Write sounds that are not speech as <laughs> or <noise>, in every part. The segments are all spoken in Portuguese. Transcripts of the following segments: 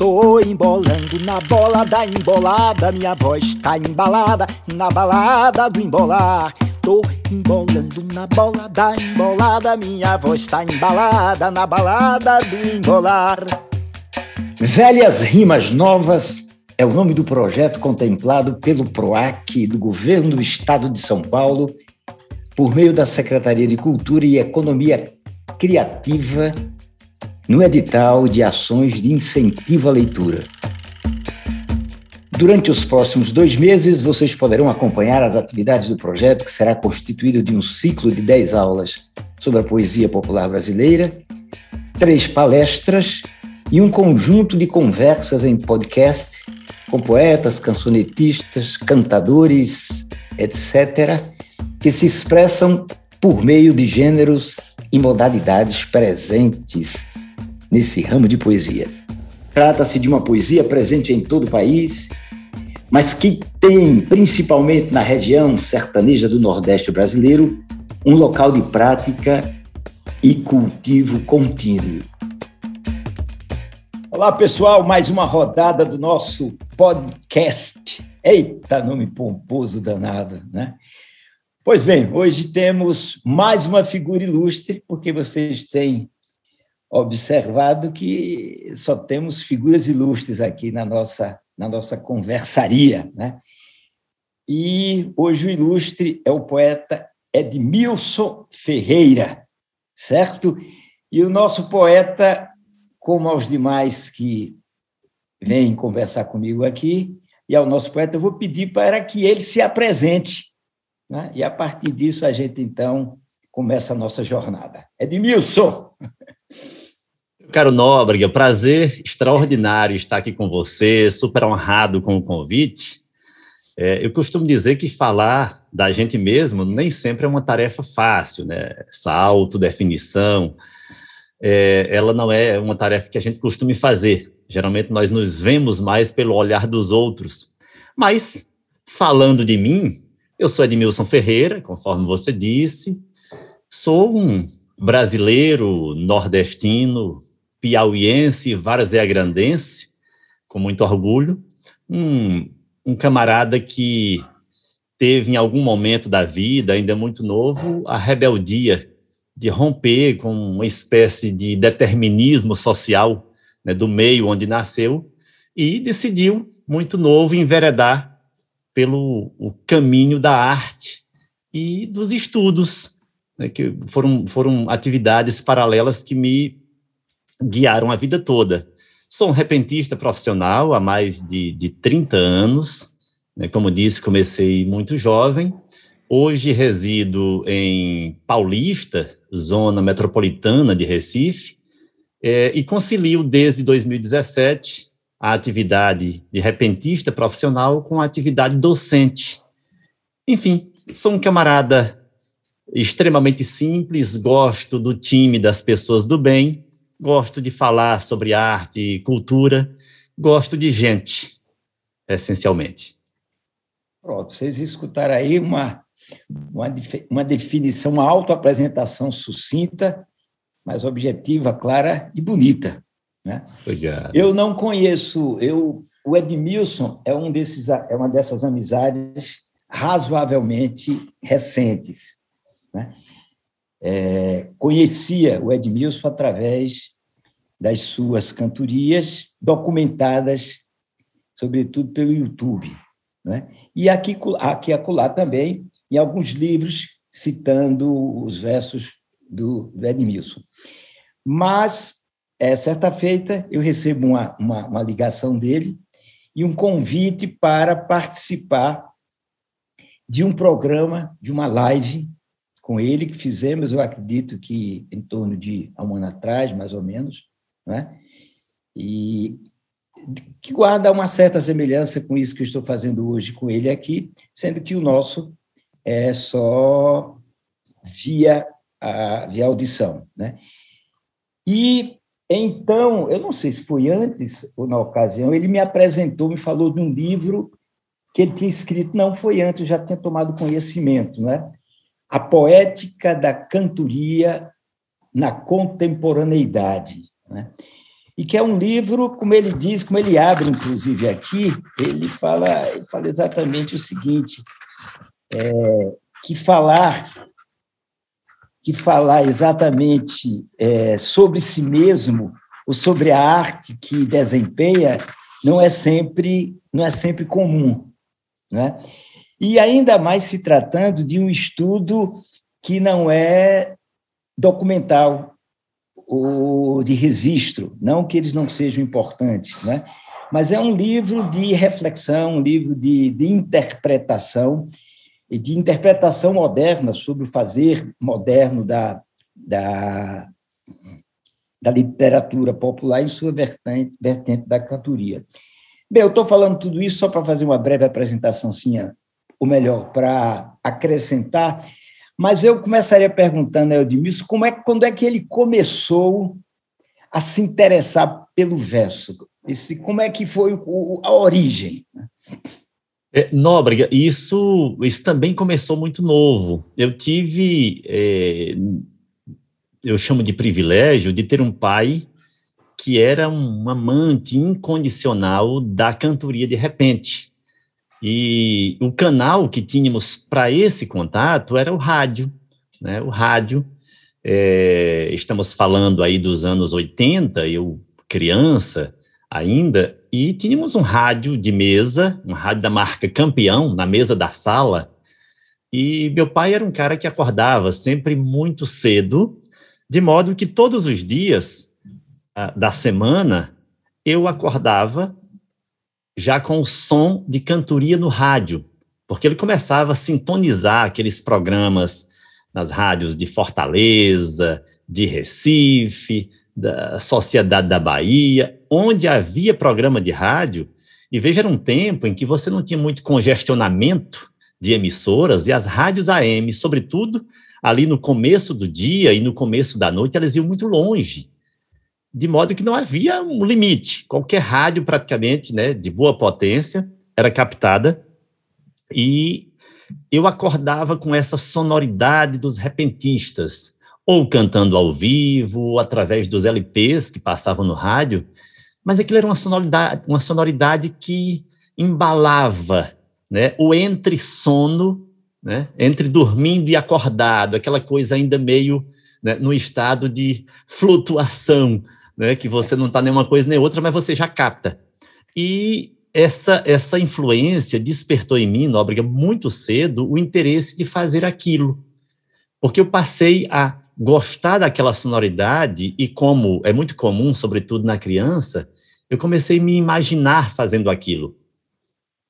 Tô embolando na bola da embolada, minha voz tá embalada na balada do embolar. Tô embolando na bola da embolada, minha voz tá embalada na balada do embolar. Velhas Rimas Novas é o nome do projeto contemplado pelo PROAC do Governo do Estado de São Paulo, por meio da Secretaria de Cultura e Economia Criativa, no edital de ações de incentivo à leitura. Durante os próximos dois meses, vocês poderão acompanhar as atividades do projeto, que será constituído de um ciclo de dez aulas sobre a poesia popular brasileira, três palestras e um conjunto de conversas em podcast com poetas, cancionetistas, cantadores, etc., que se expressam por meio de gêneros e modalidades presentes nesse ramo de poesia. Trata-se de uma poesia presente em todo o país, mas que tem, principalmente na região sertaneja do Nordeste brasileiro, um local de prática e cultivo contínuo. Olá, pessoal, mais uma rodada do nosso podcast. Eita, nome pomposo danado, né? Pois bem, hoje temos mais uma figura ilustre, porque vocês têm observado que só temos figuras ilustres aqui na nossa, na nossa conversaria, né? E hoje o ilustre é o poeta Edmilson Ferreira, certo? E o nosso poeta como aos demais que vêm conversar comigo aqui, e ao nosso poeta, eu vou pedir para que ele se apresente. Né? E a partir disso a gente, então, começa a nossa jornada. Edmilson! <laughs> Caro Nóbrega, prazer extraordinário estar aqui com você, super honrado com o convite. É, eu costumo dizer que falar da gente mesmo nem sempre é uma tarefa fácil, né? Essa autodefinição, é, ela não é uma tarefa que a gente costuma fazer. Geralmente nós nos vemos mais pelo olhar dos outros. Mas, falando de mim, eu sou Edmilson Ferreira, conforme você disse, sou um brasileiro nordestino, piauiense, varzeagrandense, com muito orgulho, um, um camarada que teve em algum momento da vida, ainda muito novo, a rebeldia de romper com uma espécie de determinismo social né, do meio onde nasceu e decidiu, muito novo, enveredar pelo o caminho da arte e dos estudos, né, que foram, foram atividades paralelas que me guiaram a vida toda. Sou um repentista profissional há mais de, de 30 anos, né, como disse, comecei muito jovem, Hoje resido em Paulista, zona metropolitana de Recife, é, e concilio desde 2017 a atividade de repentista profissional com a atividade docente. Enfim, sou um camarada extremamente simples, gosto do time das pessoas do bem, gosto de falar sobre arte e cultura, gosto de gente, essencialmente. Pronto, vocês escutaram aí uma uma, uma definição, uma autoapresentação sucinta, mas objetiva, clara e bonita. Né? Obrigado. Eu não conheço, eu, o Edmilson é, um desses, é uma dessas amizades razoavelmente recentes. Né? É, conhecia o Edmilson através das suas cantorias documentadas, sobretudo pelo YouTube. Né? E aqui, aqui acolá também em alguns livros citando os versos do, Edmilson. Mas, é, certa feita, eu recebo uma, uma, uma ligação dele e um convite para participar de um programa, de uma live com ele que fizemos, eu acredito que em torno de um ano atrás, mais ou menos, né? e que guarda uma certa semelhança com isso que eu estou fazendo hoje com ele aqui, sendo que o nosso é só via, a, via audição. Né? E então, eu não sei se foi antes ou na ocasião, ele me apresentou, me falou de um livro que ele tinha escrito, não foi antes, eu já tinha tomado conhecimento, né? A Poética da Cantoria na Contemporaneidade. Né? e que é um livro, como ele diz, como ele abre, inclusive, aqui, ele fala, ele fala exatamente o seguinte, é, que falar que falar exatamente é, sobre si mesmo ou sobre a arte que desempenha não é sempre não é sempre comum, né? E ainda mais se tratando de um estudo que não é documental ou de registro, não que eles não sejam importantes, né? mas é um livro de reflexão, um livro de, de interpretação, e de interpretação moderna sobre o fazer moderno da, da, da literatura popular em sua vertente, vertente da cantoria. Bem, eu estou falando tudo isso só para fazer uma breve apresentação, sim, ou melhor, para acrescentar, mas eu começaria perguntando ao Edmilson como é, quando é que ele começou a se interessar pelo verso? Esse, como é que foi o, a origem? É, Nóbrega, isso, isso também começou muito novo. Eu tive, é, eu chamo de privilégio, de ter um pai que era um amante incondicional da cantoria de repente. E o canal que tínhamos para esse contato era o rádio, né? O rádio. É, estamos falando aí dos anos 80, eu criança ainda, e tínhamos um rádio de mesa, um rádio da marca Campeão, na mesa da sala, e meu pai era um cara que acordava sempre muito cedo, de modo que todos os dias ah, da semana eu acordava já com o som de cantoria no rádio, porque ele começava a sintonizar aqueles programas nas rádios de Fortaleza, de Recife, da Sociedade da Bahia, onde havia programa de rádio, e veja, era um tempo em que você não tinha muito congestionamento de emissoras, e as rádios AM, sobretudo, ali no começo do dia e no começo da noite, elas iam muito longe de modo que não havia um limite. Qualquer rádio, praticamente, né, de boa potência, era captada, e eu acordava com essa sonoridade dos repentistas, ou cantando ao vivo, ou através dos LPs que passavam no rádio, mas aquilo era uma sonoridade, uma sonoridade que embalava né, o entre sono, né, entre dormindo e acordado, aquela coisa ainda meio né, no estado de flutuação, né, que você não está nenhuma coisa nem outra, mas você já capta. E essa, essa influência despertou em mim, Nóbrega, muito cedo, o interesse de fazer aquilo. Porque eu passei a gostar daquela sonoridade e, como é muito comum, sobretudo na criança, eu comecei a me imaginar fazendo aquilo.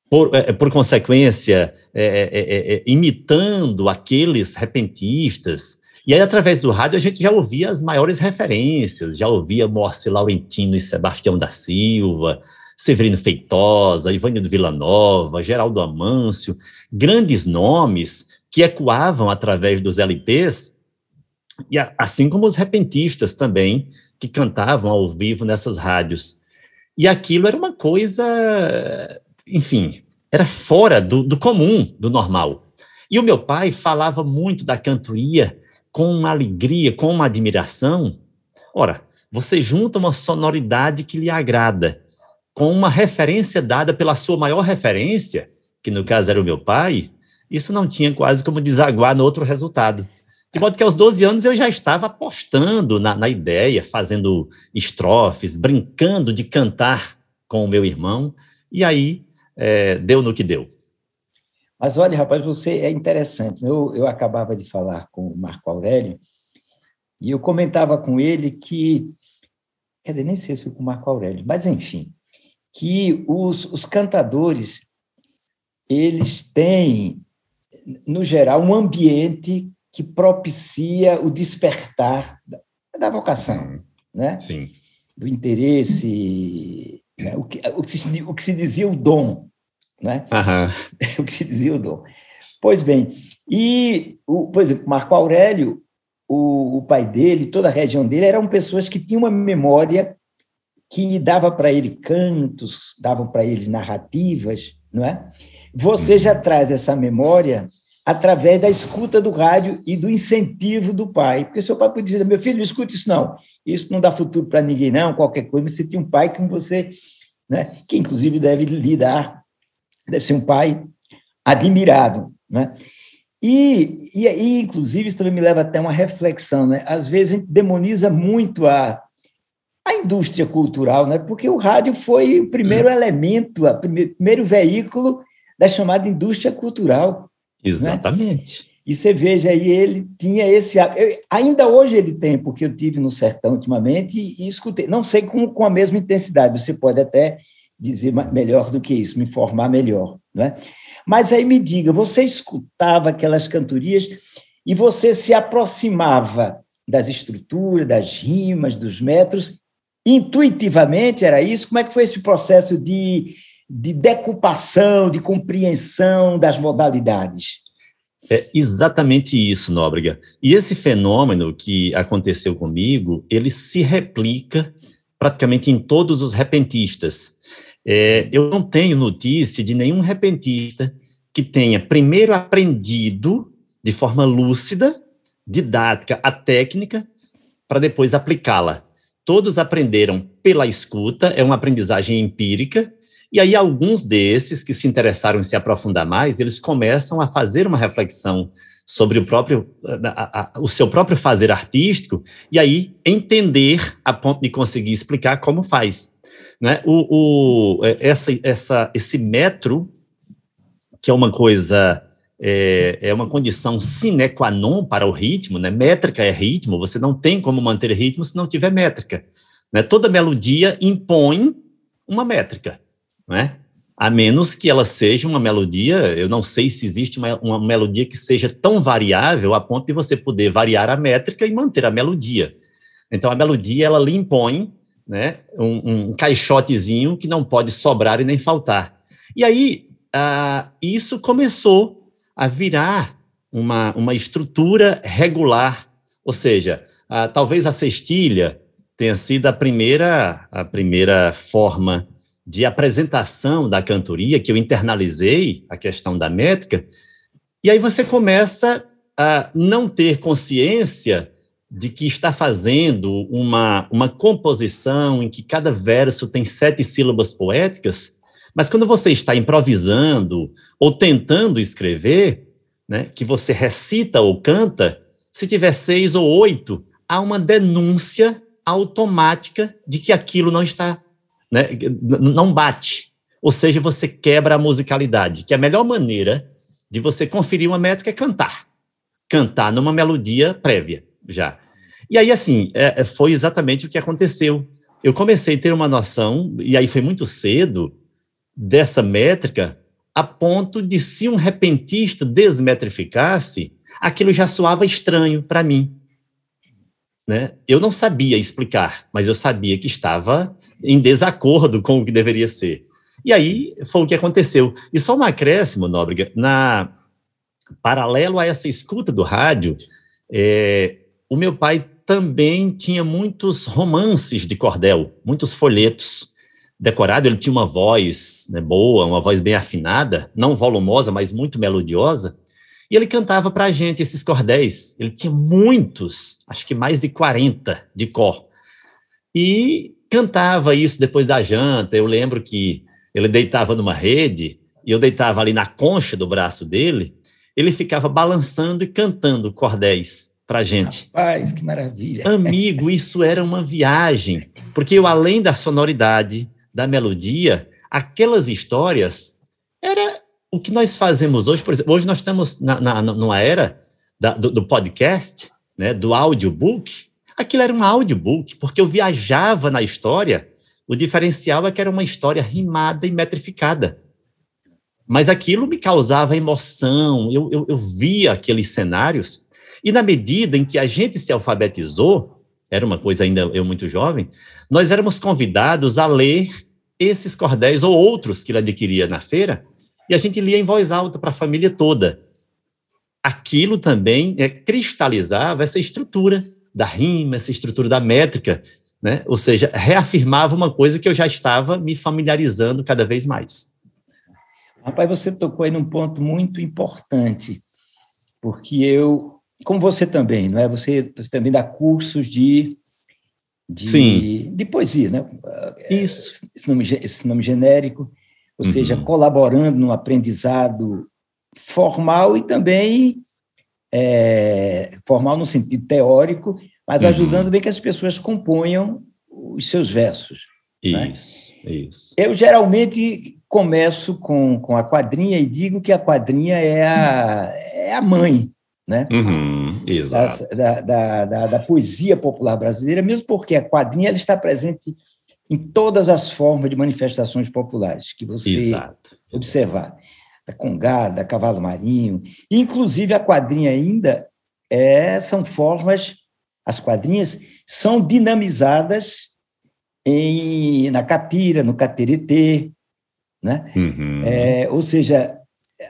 Por, é, por consequência, é, é, é imitando aqueles repentistas, e aí, através do rádio, a gente já ouvia as maiores referências, já ouvia Moacir Laurentino e Sebastião da Silva, Severino Feitosa, Ivânio Villanova, Geraldo Amâncio, grandes nomes que ecoavam através dos LPs, e assim como os repentistas também, que cantavam ao vivo nessas rádios. E aquilo era uma coisa, enfim, era fora do, do comum, do normal. E o meu pai falava muito da cantoria com uma alegria, com uma admiração. Ora, você junta uma sonoridade que lhe agrada com uma referência dada pela sua maior referência, que no caso era o meu pai, isso não tinha quase como desaguar no outro resultado. De modo que aos 12 anos eu já estava apostando na, na ideia, fazendo estrofes, brincando de cantar com o meu irmão, e aí é, deu no que deu. Mas olha, rapaz, você é interessante. Né? Eu, eu acabava de falar com o Marco Aurélio e eu comentava com ele que, quer dizer, nem sei se foi com o Marco Aurélio, mas enfim, que os, os cantadores eles têm, no geral, um ambiente que propicia o despertar da, da vocação, né? Sim. Do interesse, né? o, que, o, que se, o que se dizia o dom, né? Uhum. <laughs> o que se dizia o dom. Pois bem, e, o, por exemplo, Marco Aurélio, o, o pai dele, toda a região dele, eram pessoas que tinham uma memória que dava para ele cantos, davam para ele narrativas, não é? Você já uhum. traz essa memória através da escuta do rádio e do incentivo do pai. Porque seu pai podia dizer, meu filho, não escute isso não, isso não dá futuro para ninguém não, qualquer coisa, você tinha um pai com você, né, que inclusive deve lidar, deve ser um pai admirável, né? E, e, e, inclusive, isso também me leva até uma reflexão, né? Às vezes a gente demoniza muito a, a indústria cultural, né? Porque o rádio foi o primeiro hum. elemento, o primeiro, veículo da chamada indústria cultural. Né? Exatamente. Né? E você veja aí, ele tinha esse. Ainda hoje ele tem, porque eu tive no sertão ultimamente e, e escutei. Não sei com, com a mesma intensidade, você pode até dizer melhor do que isso, me informar melhor. Né? Mas aí me diga, você escutava aquelas cantorias e você se aproximava das estruturas, das rimas, dos metros, intuitivamente era isso? Como é que foi esse processo de de decupação, de compreensão das modalidades. É exatamente isso, Nóbrega. E esse fenômeno que aconteceu comigo, ele se replica praticamente em todos os repentistas. É, eu não tenho notícia de nenhum repentista que tenha primeiro aprendido de forma lúcida, didática, a técnica, para depois aplicá-la. Todos aprenderam pela escuta, é uma aprendizagem empírica, e aí, alguns desses que se interessaram em se aprofundar mais, eles começam a fazer uma reflexão sobre o próprio, a, a, o seu próprio fazer artístico, e aí entender a ponto de conseguir explicar como faz. Né? O, o, é, essa, essa, esse metro, que é uma coisa, é, é uma condição sine qua non para o ritmo, né? métrica é ritmo, você não tem como manter ritmo se não tiver métrica. Né? Toda melodia impõe uma métrica né? A menos que ela seja uma melodia, eu não sei se existe uma, uma melodia que seja tão variável a ponto de você poder variar a métrica e manter a melodia. Então, a melodia, ela lhe impõe né, um, um caixotezinho que não pode sobrar e nem faltar. E aí, isso começou a virar uma, uma estrutura regular, ou seja, talvez a cestilha tenha sido a primeira, a primeira forma de apresentação da cantoria, que eu internalizei a questão da métrica, e aí você começa a não ter consciência de que está fazendo uma, uma composição em que cada verso tem sete sílabas poéticas, mas quando você está improvisando ou tentando escrever, né, que você recita ou canta, se tiver seis ou oito, há uma denúncia automática de que aquilo não está né, não bate. Ou seja, você quebra a musicalidade, que a melhor maneira de você conferir uma métrica é cantar. Cantar numa melodia prévia, já. E aí, assim, é, é, foi exatamente o que aconteceu. Eu comecei a ter uma noção, e aí foi muito cedo, dessa métrica, a ponto de se um repentista desmetrificasse, aquilo já soava estranho para mim. Né? Eu não sabia explicar, mas eu sabia que estava em desacordo com o que deveria ser. E aí foi o que aconteceu. E só um acréscimo, Nóbrega, na paralelo a essa escuta do rádio, é, o meu pai também tinha muitos romances de cordel, muitos folhetos decorados. Ele tinha uma voz né, boa, uma voz bem afinada, não volumosa, mas muito melodiosa. E ele cantava para a gente esses cordéis. Ele tinha muitos, acho que mais de 40 de cor. E cantava isso depois da janta. Eu lembro que ele deitava numa rede e eu deitava ali na concha do braço dele. Ele ficava balançando e cantando cordéis para gente. Rapaz, que maravilha! Amigo, isso era uma viagem, porque eu além da sonoridade, da melodia, aquelas histórias era o que nós fazemos hoje. Por exemplo, hoje nós estamos na, na numa era da, do, do podcast, né, do audiobook Aquilo era um audiobook, porque eu viajava na história. O diferencial é que era uma história rimada e metrificada. Mas aquilo me causava emoção, eu, eu, eu via aqueles cenários, e na medida em que a gente se alfabetizou, era uma coisa ainda eu muito jovem, nós éramos convidados a ler esses cordéis ou outros que ele adquiria na feira, e a gente lia em voz alta para a família toda. Aquilo também é, cristalizava essa estrutura da rima, essa estrutura da métrica, né? ou seja, reafirmava uma coisa que eu já estava me familiarizando cada vez mais. Rapaz, você tocou aí num ponto muito importante. porque eu, como você também, não é? Você, você também dá cursos de de, Sim. de poesia, né? Isso. Esse nome, esse nome genérico, ou uhum. seja, colaborando no aprendizado formal e também é, formal no sentido teórico, mas uhum. ajudando bem que as pessoas componham os seus versos. Né? Isso, né? isso. Eu geralmente começo com, com a quadrinha e digo que a quadrinha é a, é a mãe né? Uhum, exato. Da, da, da, da, poesia popular brasileira, mesmo porque a quadrinha ela está presente em todas as formas de manifestações populares que você exato, observar. Da congada, cavalo marinho, inclusive a quadrinha ainda é, são formas, as quadrinhas são dinamizadas em, na catira, no cateretê, né? Uhum. É, ou seja,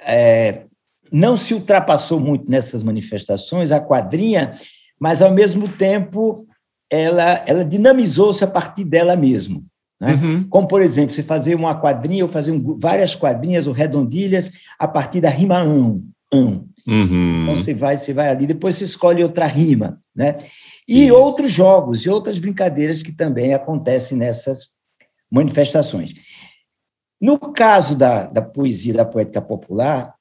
é, não se ultrapassou muito nessas manifestações, a quadrinha, mas, ao mesmo tempo, ela, ela dinamizou-se a partir dela mesma. Né? Uhum. Como, por exemplo, você fazer uma quadrinha, ou fazer um, várias quadrinhas ou redondilhas a partir da rima ão. ão. Uhum. Então, você vai, você vai ali, depois você escolhe outra rima. Né? E Isso. outros jogos e outras brincadeiras que também acontecem nessas manifestações. No caso da, da poesia, da poética popular,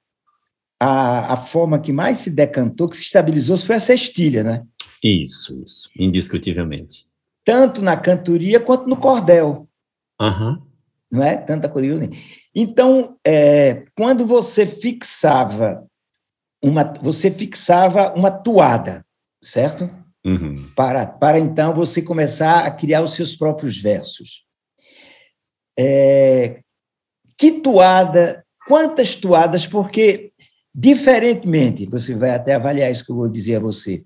a, a forma que mais se decantou, que se estabilizou, foi a cestilha, né? Isso, isso, indiscutivelmente. Tanto na cantoria quanto no cordel. Uhum. Não é? Tanta coisa. Então, é, quando você fixava uma, você fixava uma toada, certo? Uhum. Para, para então você começar a criar os seus próprios versos. É, que toada, quantas toadas, porque Diferentemente, você vai até avaliar isso que eu vou dizer a você,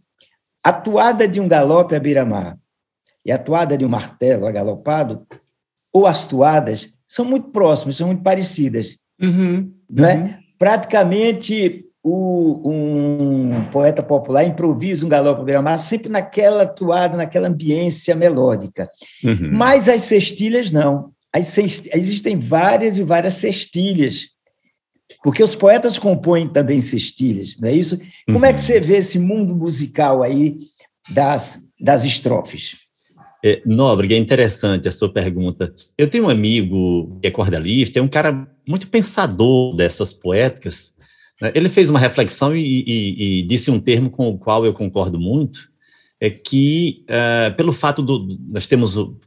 a toada de um galope à beira-mar e a toada de um martelo agalopado, ou as toadas, são muito próximas, são muito parecidas. Uhum, não é? Uhum. Praticamente, o, um poeta popular improvisa um galope à beira-mar sempre naquela toada, naquela ambiência melódica. Uhum. Mas as cestilhas, não. As cest... Existem várias e várias cestilhas porque os poetas compõem também cestilhas, não é isso? Como uhum. é que uhum. você vê esse mundo musical aí das, das estrofes? É, Nóbrega, é interessante a sua pergunta. Eu tenho um amigo que é cordalista, é um cara muito pensador dessas poéticas. Né? Ele fez uma reflexão e, e, e, disse um termo com o qual eu concordo muito, é que, uh, pelo fato do... Nós temos o,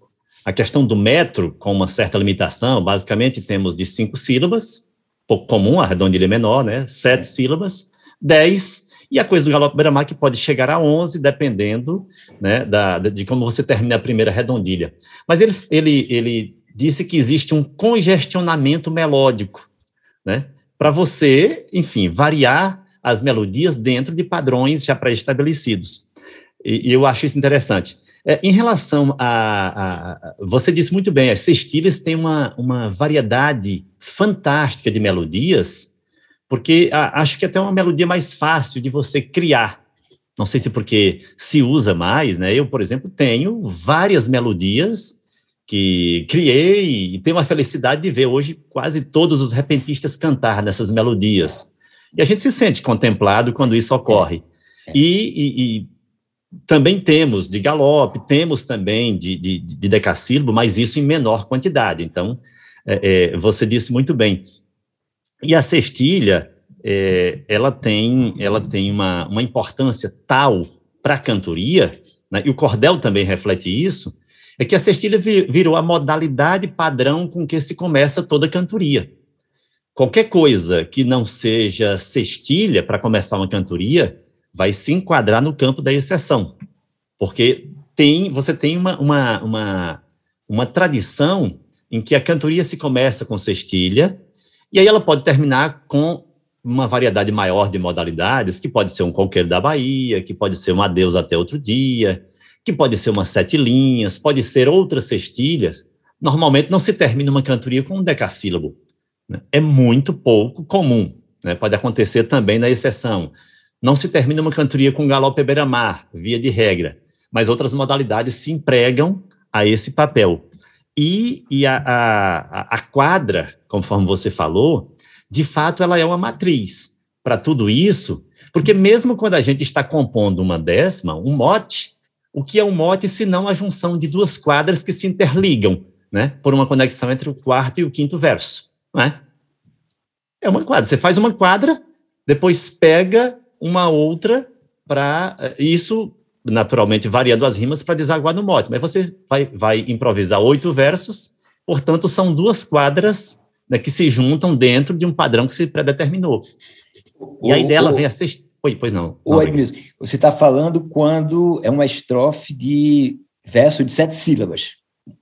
a questão do metro com uma certa limitação, basicamente temos de cinco sílabas, pouco comum, a redondilha menor, né? Sete é. sílabas, dez, e a coisa do galope beira-mar que pode chegar a onze, dependendo né, da, de como você termina a primeira redondilha. Mas ele, ele, ele disse que existe um congestionamento melódico, né? Para você, enfim, variar as melodias dentro de padrões já pré-estabelecidos. E, e eu acho isso interessante. É, em relação a, a, Você disse muito bem, as cestilhas têm uma, uma variedade fantástica de melodias, porque a, acho que é até uma melodia mais fácil de você criar. Não sei se porque se usa mais, né? Eu, por exemplo, tenho várias melodias que criei e tenho a felicidade de ver hoje quase todos os repentistas cantar nessas melodias. E a gente se sente contemplado quando isso ocorre. É. E, e, e também temos de galope, temos também de, de, de decassílabo, mas isso em menor quantidade. Então, é, é, você disse muito bem. E a cestilha, é, ela tem, ela tem uma, uma importância tal para a cantoria, né, e o cordel também reflete isso, é que a cestilha virou a modalidade padrão com que se começa toda a cantoria. Qualquer coisa que não seja cestilha para começar uma cantoria, vai se enquadrar no campo da exceção, porque tem, você tem uma, uma, uma, uma tradição em que a cantoria se começa com cestilha, e aí ela pode terminar com uma variedade maior de modalidades, que pode ser um qualquer da Bahia, que pode ser um adeus até outro dia, que pode ser umas sete linhas, pode ser outras cestilhas. Normalmente não se termina uma cantoria com um decassílabo. Né? É muito pouco comum. Né? Pode acontecer também na exceção. Não se termina uma cantoria com galope beira-mar, via de regra, mas outras modalidades se empregam a esse papel. E, e a, a, a quadra, conforme você falou, de fato ela é uma matriz. Para tudo isso, Porque mesmo quando a gente está compondo uma décima, um mote, o que é um mote se não a junção de duas quadras que se interligam, né? Por uma conexão entre o quarto e o quinto verso, não é? É uma quadra. Você faz uma quadra, depois pega uma outra para eh, isso naturalmente variando as rimas para desaguar no mote, mas você vai, vai improvisar oito versos, portanto são duas quadras né, que se juntam dentro de um padrão que se predeterminou. E aí dela vem a sexta. Oi, pois não. não Edmilson, você está falando quando é uma estrofe de verso de sete sílabas.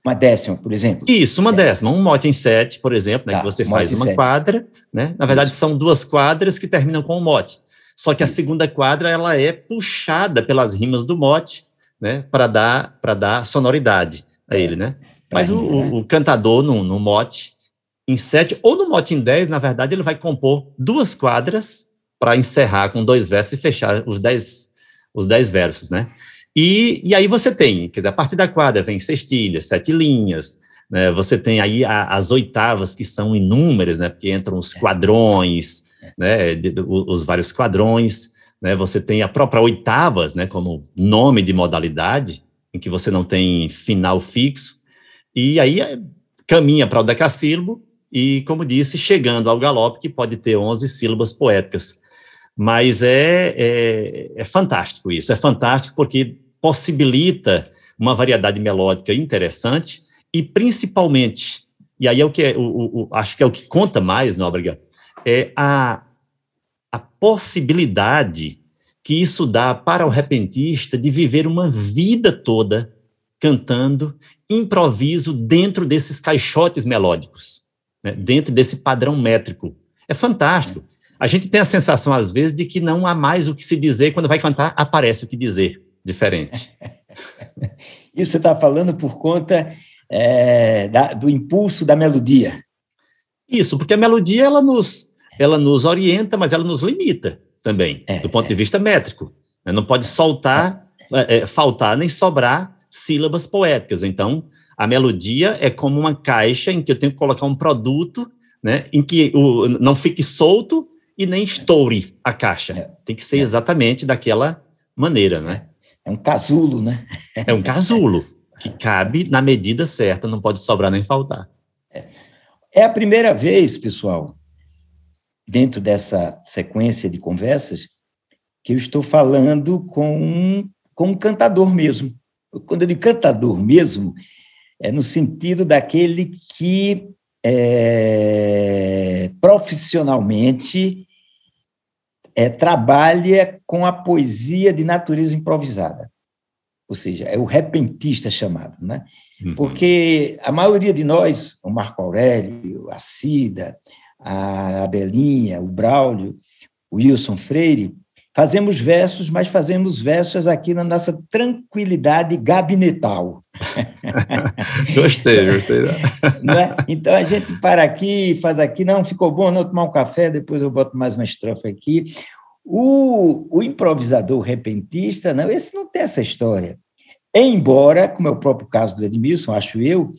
Uma décima, por exemplo. Isso, uma é. décima. Um mote em sete, por exemplo, né, tá, que você faz uma sete. quadra. Né? Na verdade, Isso. são duas quadras que terminam com um mote. Só que a segunda quadra ela é puxada pelas rimas do mote, né, para dar para dar sonoridade a ele, né? Mas o, o, o cantador no, no mote em sete ou no mote em dez, na verdade, ele vai compor duas quadras para encerrar com dois versos e fechar os dez os dez versos, né? E, e aí você tem, quer dizer, a partir da quadra vem sextilhas, sete linhas, né? Você tem aí a, as oitavas que são inúmeras, né? Porque entram os quadrões, né, de, de, os vários quadrões, né, você tem a própria oitavas, né, como nome de modalidade, em que você não tem final fixo, e aí é, caminha para o decassílabo, e, como disse, chegando ao galope, que pode ter 11 sílabas poéticas. Mas é, é, é fantástico isso, é fantástico porque possibilita uma variedade melódica interessante e, principalmente, e aí é o que é, o, o, acho que é o que conta mais, Nóbrega, é a, a possibilidade que isso dá para o repentista de viver uma vida toda cantando improviso dentro desses caixotes melódicos, né, dentro desse padrão métrico. É fantástico. A gente tem a sensação, às vezes, de que não há mais o que se dizer, quando vai cantar, aparece o que dizer, diferente. <laughs> Isso você está falando por conta é, da, do impulso da melodia. Isso, porque a melodia ela nos, ela nos orienta, mas ela nos limita também, é, do ponto é. de vista métrico. Né? Não pode soltar, é, é, faltar nem sobrar sílabas poéticas. Então, a melodia é como uma caixa em que eu tenho que colocar um produto, né, em que o, não fique solto e nem estoure a caixa. É. Tem que ser é. exatamente daquela maneira, né? É um casulo, né? É um casulo que cabe na medida certa, não pode sobrar nem faltar. É a primeira vez, pessoal, dentro dessa sequência de conversas, que eu estou falando com um, com um cantador mesmo. Quando eu digo cantador mesmo, é no sentido daquele que é, profissionalmente é, trabalha com a poesia de natureza improvisada. Ou seja, é o repentista chamado, né? Uhum. Porque a maioria de nós, o Marco Aurélio, a Cida, a Belinha, o Braulio, o Wilson Freire, fazemos versos, mas fazemos versos aqui na nossa tranquilidade gabinetal. <laughs> gostei, gostei. <laughs> Né? Então a gente para aqui, faz aqui, não, ficou bom, não tomar um café, depois eu boto mais uma estrofe aqui. O, o improvisador repentista, não, esse não tem essa história. Embora, como é o próprio caso do Edmilson, acho eu,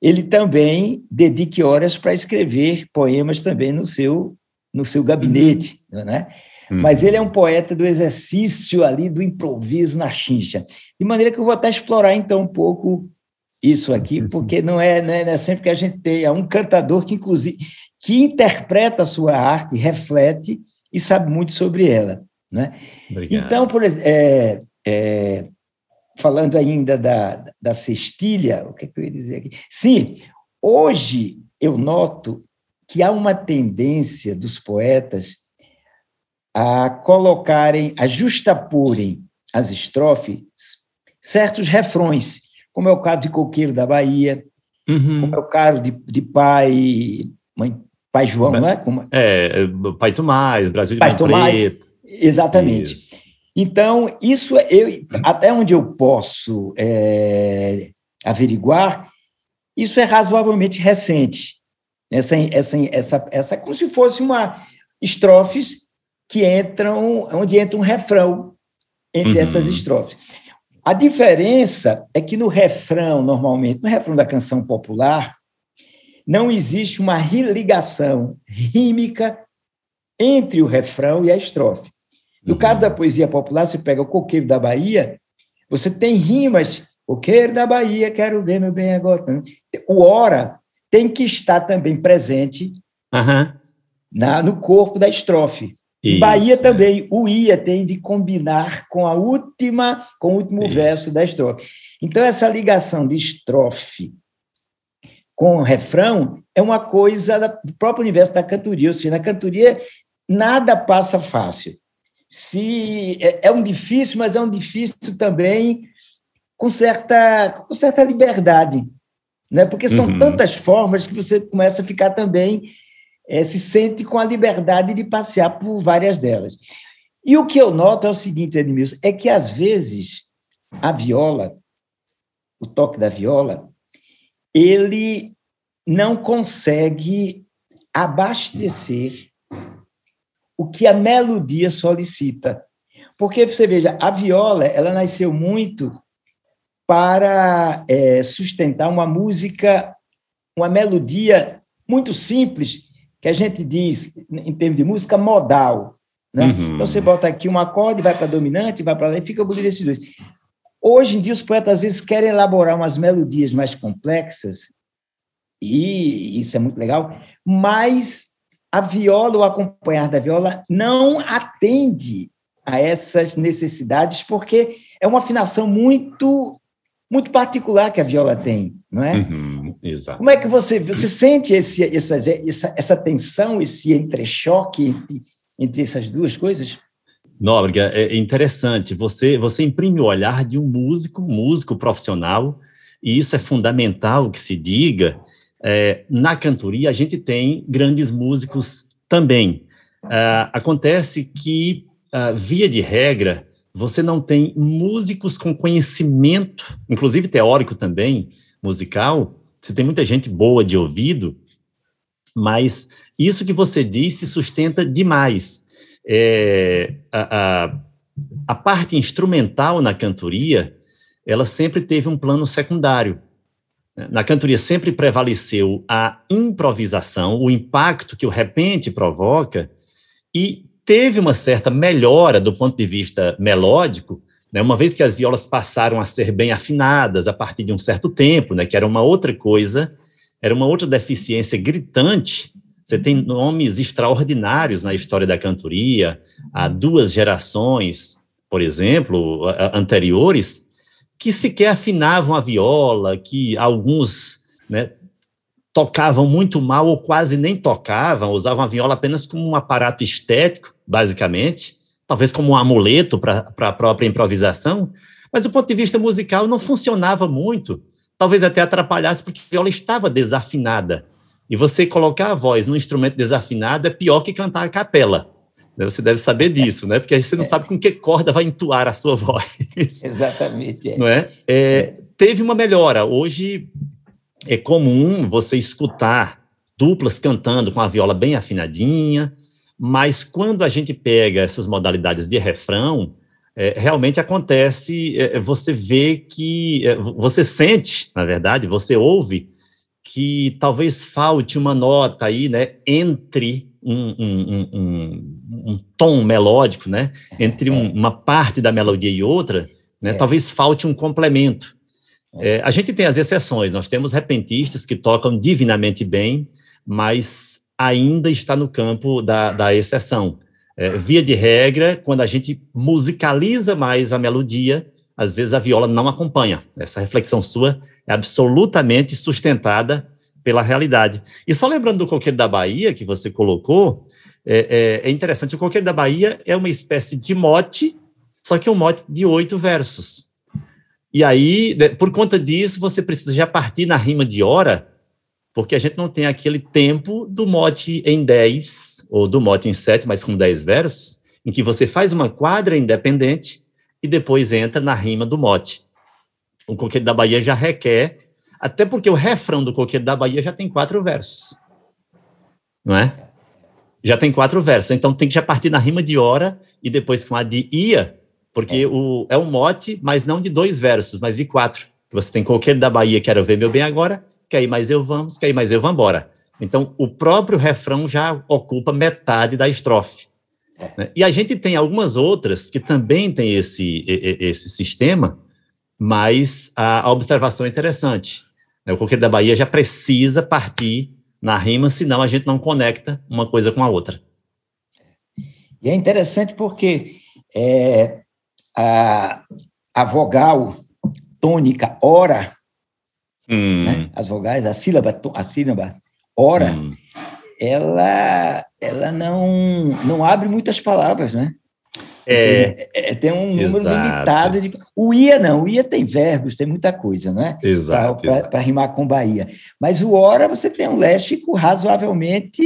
ele também dedique horas para escrever poemas também no seu, no seu gabinete, uhum. né? Uhum. Mas ele é um poeta do exercício ali, do improviso na chincha. De maneira que eu vou até explorar, então, um pouco isso aqui, porque não é, não é, não é sempre que a gente tem é um cantador que, inclusive, que interpreta a sua arte, reflete e sabe muito sobre ela. Né? Então, por exemplo, é, é, falando ainda da, da cestilha, o que, é que eu ia dizer aqui? Sim, hoje eu noto que há uma tendência dos poetas a colocarem, a justaporem as estrofes certos refrões, como é o caso de Coqueiro da Bahia, uhum. como é o caso de, de pai, mãe, pai João, não é? Como... É, Pai Tomás, Brasil de pai Tomás, Preto. Exatamente. Isso. Então, isso é, eu, até onde eu posso é, averiguar, isso é razoavelmente recente. Essa, essa, essa, essa como se fosse uma estrofes que entram, onde entra um refrão entre uhum. essas estrofes. A diferença é que no refrão, normalmente, no refrão da canção popular, não existe uma ligação rímica entre o refrão e a estrofe. No uhum. caso da poesia popular, você pega o coqueiro da Bahia, você tem rimas, coqueiro da Bahia, quero ver meu bem agora. O hora tem que estar também presente uhum. na, no corpo da estrofe. Em Bahia também, o ia tem de combinar com a última, com o último Isso. verso da estrofe. Então, essa ligação de estrofe com refrão é uma coisa do próprio universo da cantoria. Ou seja, na cantoria, nada passa fácil. Se é, é um difícil, mas é um difícil também com certa, com certa liberdade, né? porque são uhum. tantas formas que você começa a ficar também é, se sente com a liberdade de passear por várias delas. E o que eu noto é o seguinte, Edmilson, é que às vezes a viola, o toque da viola, ele não consegue abastecer o que a melodia solicita. Porque você veja, a viola, ela nasceu muito para é, sustentar uma música, uma melodia muito simples, que a gente diz, em termos de música, modal. Né? Uhum. Então, você bota aqui um acorde, vai para dominante, vai para lá, e fica bonito esses dois. Hoje em dia, os poetas, às vezes, querem elaborar umas melodias mais complexas, e isso é muito legal, mas a viola, o acompanhar da viola, não atende a essas necessidades, porque é uma afinação muito muito particular que a viola tem, não é? Uhum, exato. Como é que você você sente esse, essa, essa, essa tensão, esse entrechoque entre, entre essas duas coisas? Nóbrega, é interessante. Você você imprime o olhar de um músico, músico profissional, e isso é fundamental que se diga. É, na cantoria a gente tem grandes músicos também. Uh, acontece que, uh, via de regra, você não tem músicos com conhecimento, inclusive teórico também, musical. Você tem muita gente boa de ouvido, mas isso que você disse sustenta demais. É, a, a, a parte instrumental na cantoria, ela sempre teve um plano secundário. Na cantoria sempre prevaleceu a improvisação, o impacto que o repente provoca, e teve uma certa melhora do ponto de vista melódico, né, uma vez que as violas passaram a ser bem afinadas a partir de um certo tempo, né, que era uma outra coisa, era uma outra deficiência gritante. Você tem nomes extraordinários na história da cantoria, há duas gerações, por exemplo, anteriores, que sequer afinavam a viola, que alguns né, tocavam muito mal ou quase nem tocavam, usavam a viola apenas como um aparato estético, basicamente, talvez como um amuleto para a própria improvisação, mas do ponto de vista musical não funcionava muito, talvez até atrapalhasse porque a viola estava desafinada. E você colocar a voz num instrumento desafinado é pior que cantar a capela. Né? Você deve saber disso, né? Porque você não é. sabe com que corda vai entoar a sua <laughs> voz. Exatamente. É. Não é? é? Teve uma melhora. Hoje, é comum você escutar duplas cantando com a viola bem afinadinha, mas quando a gente pega essas modalidades de refrão, é, realmente acontece, é, você vê que, é, você sente, na verdade, você ouve que talvez falte uma nota aí, né, entre um, um, um, um tom melódico, né, entre uma parte da melodia e outra, né, é. talvez falte um complemento. É, a gente tem as exceções, nós temos repentistas que tocam divinamente bem, mas ainda está no campo da, da exceção. É, via de regra, quando a gente musicaliza mais a melodia, às vezes a viola não acompanha. Essa reflexão sua é absolutamente sustentada pela realidade. E só lembrando do Coqueiro da Bahia, que você colocou, é, é, é interessante, o Coqueiro da Bahia é uma espécie de mote, só que um mote de oito versos. E aí, né, por conta disso, você precisa já partir na rima de hora, porque a gente não tem aquele tempo do mote em 10, ou do mote em 7, mas com 10 versos, em que você faz uma quadra independente e depois entra na rima do mote. O Coqueiro da Bahia já requer, até porque o refrão do Coqueiro da Bahia já tem quatro versos. Não é? Já tem quatro versos, então tem que já partir na rima de hora e depois com a de ia, porque é. O, é um mote, mas não de dois versos, mas de quatro. Você tem Coqueiro da Bahia, Quero Ver Meu Bem Agora, Quer Ir Mais Eu Vamos, Quer Ir Mais Eu Vambora. Então, o próprio refrão já ocupa metade da estrofe. É. Né? E a gente tem algumas outras que também tem esse, esse sistema, mas a, observação é interessante. Né? O Coqueiro da Bahia já precisa partir na rima, senão a gente não conecta uma coisa com a outra. E é interessante porque é, a, a vogal tônica ora, hum. né? as vogais, a sílaba, a sílaba ora, hum. ela, ela não, não abre muitas palavras, né? É, seja, é, tem um número exato. limitado de. O IA não, o IA tem verbos, tem muita coisa, não é? Exato. Para rimar com Bahia. Mas o Ora você tem um léxico razoavelmente.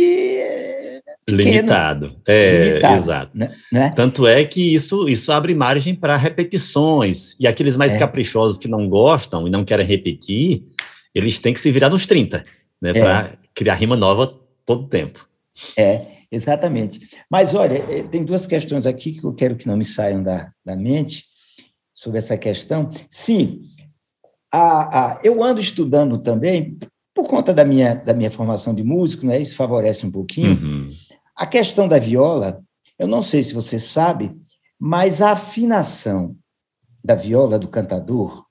Pequeno, limitado. É, limitado, exato. Né? né? Tanto é que isso, isso abre margem para repetições. E aqueles mais é. caprichosos que não gostam e não querem repetir, eles têm que se virar nos 30, né? É. Para criar rima nova todo tempo. É. Exatamente. Mas, olha, eh, tem duas questões aqui que eu quero que não me saiam da, da mente sobre essa questão. Sim, a, a, eu ando estudando também, por conta da minha, da minha formação de músico, né, isso favorece um pouquinho. Uhum. A questão da viola, eu não sei se você sabe, mas a afinação da viola do cantador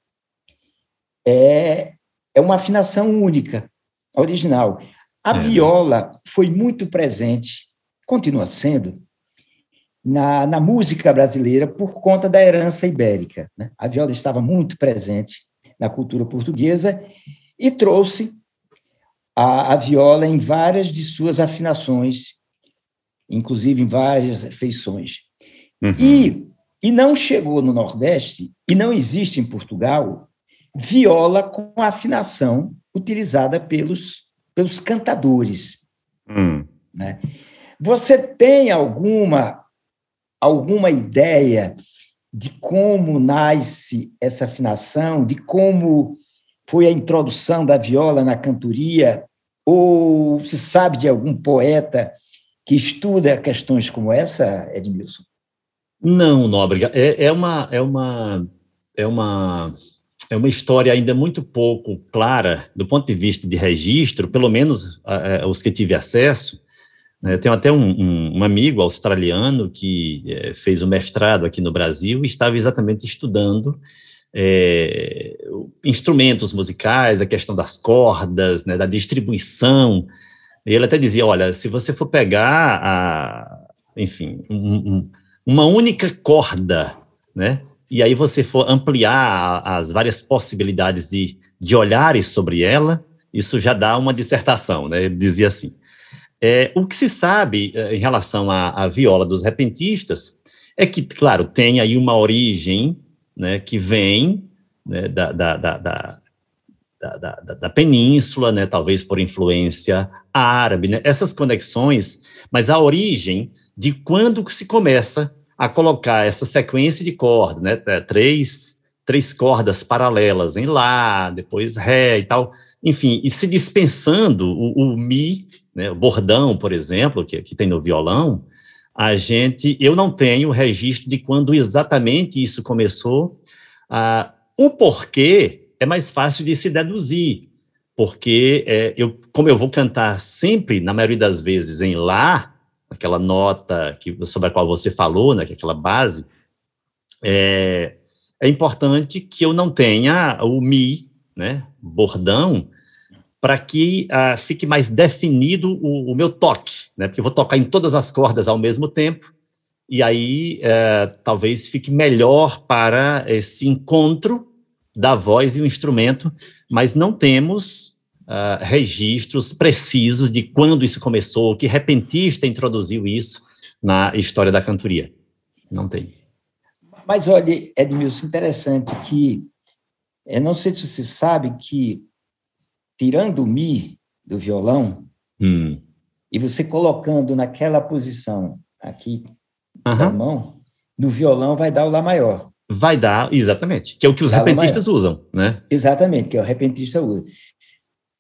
é, é uma afinação única, original. A é. viola foi muito presente continua sendo, na, na música brasileira por conta da herança ibérica. Né? A viola estava muito presente na cultura portuguesa e trouxe a, a viola em várias de suas afinações, inclusive em várias feições. Uhum. E, e não chegou no Nordeste, e não existe em Portugal, viola com a afinação utilizada pelos, pelos cantadores. Uhum. Né? Você tem alguma, alguma ideia de como nasce essa afinação, de como foi a introdução da viola na cantoria? Ou se sabe de algum poeta que estuda questões como essa, Edmilson? Não, Nóbrega. É, é, uma, é, uma, é, uma, é uma história ainda muito pouco clara do ponto de vista de registro, pelo menos os que tive acesso. Eu tenho até um, um, um amigo australiano que é, fez o um mestrado aqui no Brasil e estava exatamente estudando é, instrumentos musicais, a questão das cordas, né, da distribuição. E ele até dizia: olha, se você for pegar, a, enfim, um, uma única corda, né, e aí você for ampliar as várias possibilidades de, de olhares sobre ela, isso já dá uma dissertação, né? Ele dizia assim. É, o que se sabe é, em relação à, à, viola dos repentistas é que, claro, tem aí uma origem né, que vem né, da, da, da, da, da, península, né, talvez por influência árabe, né, essas conexões, mas a origem de quando se começa a colocar essa sequência de cordas, né, é, três, três cordas paralelas em Lá, depois Ré e tal, enfim, e se dispensando o, o Mi né, o bordão, por exemplo, que, que tem no violão, a gente, eu não tenho registro de quando exatamente isso começou. Ah, o porquê é mais fácil de se deduzir, porque é, eu, como eu vou cantar sempre, na maioria das vezes, em lá, aquela nota que, sobre a qual você falou, né, é aquela base, é, é importante que eu não tenha o mi, né, bordão, para que uh, fique mais definido o, o, meu toque, né? Porque eu vou tocar em todas as cordas ao mesmo tempo, e aí uh, talvez fique melhor para esse encontro da voz e o instrumento, mas não temos uh, registros precisos de quando isso começou, que repentista introduziu isso na história da cantoria. Não tem. Mas olha, Edmilson, interessante que eu não sei se você sabe que tirando o mi do violão hum. e você colocando naquela posição aqui uhum. da mão, no violão vai dar o lá maior. Vai dar, exatamente, que é o que os dá repentistas usam, né? Exatamente, que é o repentista usa.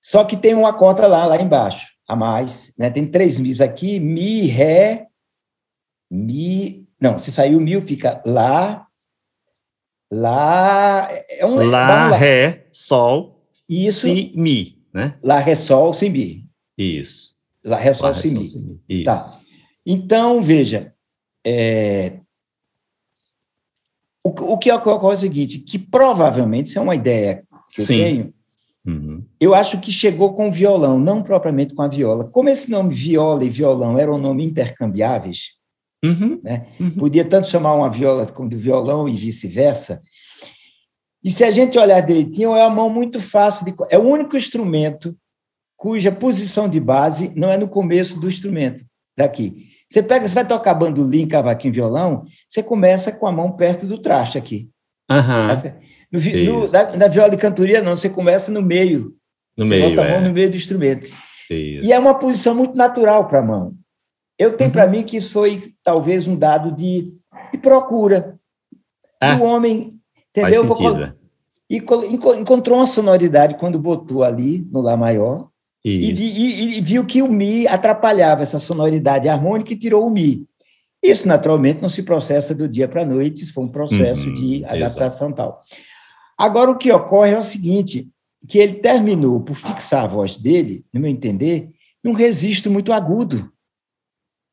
Só que tem uma corda lá, lá embaixo, a mais, né? Tem três mis aqui, mi, ré, mi, não, se sair o mi, fica lá, lá, é um lá, lá. ré, sol, isso. Si, mi, né? Lá, Ré, Sol, Si, Mi. Isso. Lá, Ré, Sol, Si, Mi. Isso. Tá. Então, veja, é, o, o que ocorre é o seguinte, que provavelmente, isso é uma ideia que eu Sim. tenho, uhum. eu acho que chegou com o violão, não propriamente com a viola. Como esse nome viola e violão eram nome intercambiáveis, uhum. Né? Uhum. podia tanto chamar uma viola como de violão e vice-versa, e se a gente olhar direitinho, é uma mão muito fácil de. É o único instrumento cuja posição de base não é no começo do instrumento, daqui. Você pega, você vai tocar bandolim, cavaquinho, violão, você começa com a mão perto do traste aqui. Uhum. No, no, na, na, viola de cantoria, não, você começa no meio. No você meio, bota a mão é. no meio do instrumento. Isso. E é uma posição muito natural para a mão. Eu tenho uhum. para mim que isso foi talvez um dado de, de procura. Ah. O homem Entendeu? E encontrou uma sonoridade quando botou ali no Lá maior e, e, e, viu que o Mi atrapalhava essa sonoridade harmônica e tirou o Mi. Isso, naturalmente, não se processa do dia para a noite, isso foi um processo uhum, de adaptação exato. tal. Agora, o que ocorre é o seguinte, que ele terminou por fixar a voz dele, no meu entender, num registro muito agudo.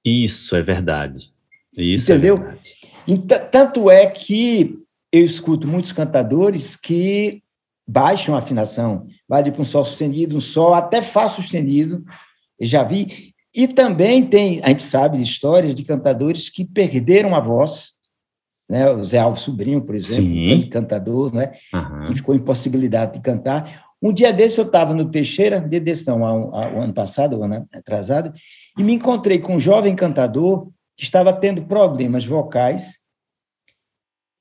Isso é verdade. Isso é Entendeu? É verdade. Então, tanto é que eu escuto muitos cantadores que baixam a afinação, vai para um sol sustenido, um sol até fá sustenido, eu já vi. E também tem, a gente sabe de histórias de cantadores que perderam a voz, né? O Zé Alves Sobrinho, por exemplo, um cantador, né? Uhum. que ficou impossibilidade de cantar. Um dia desse eu estava no Teixeira, dia desse não, o ano passado, o ano atrasado, e me encontrei com um jovem cantador que estava tendo problemas vocais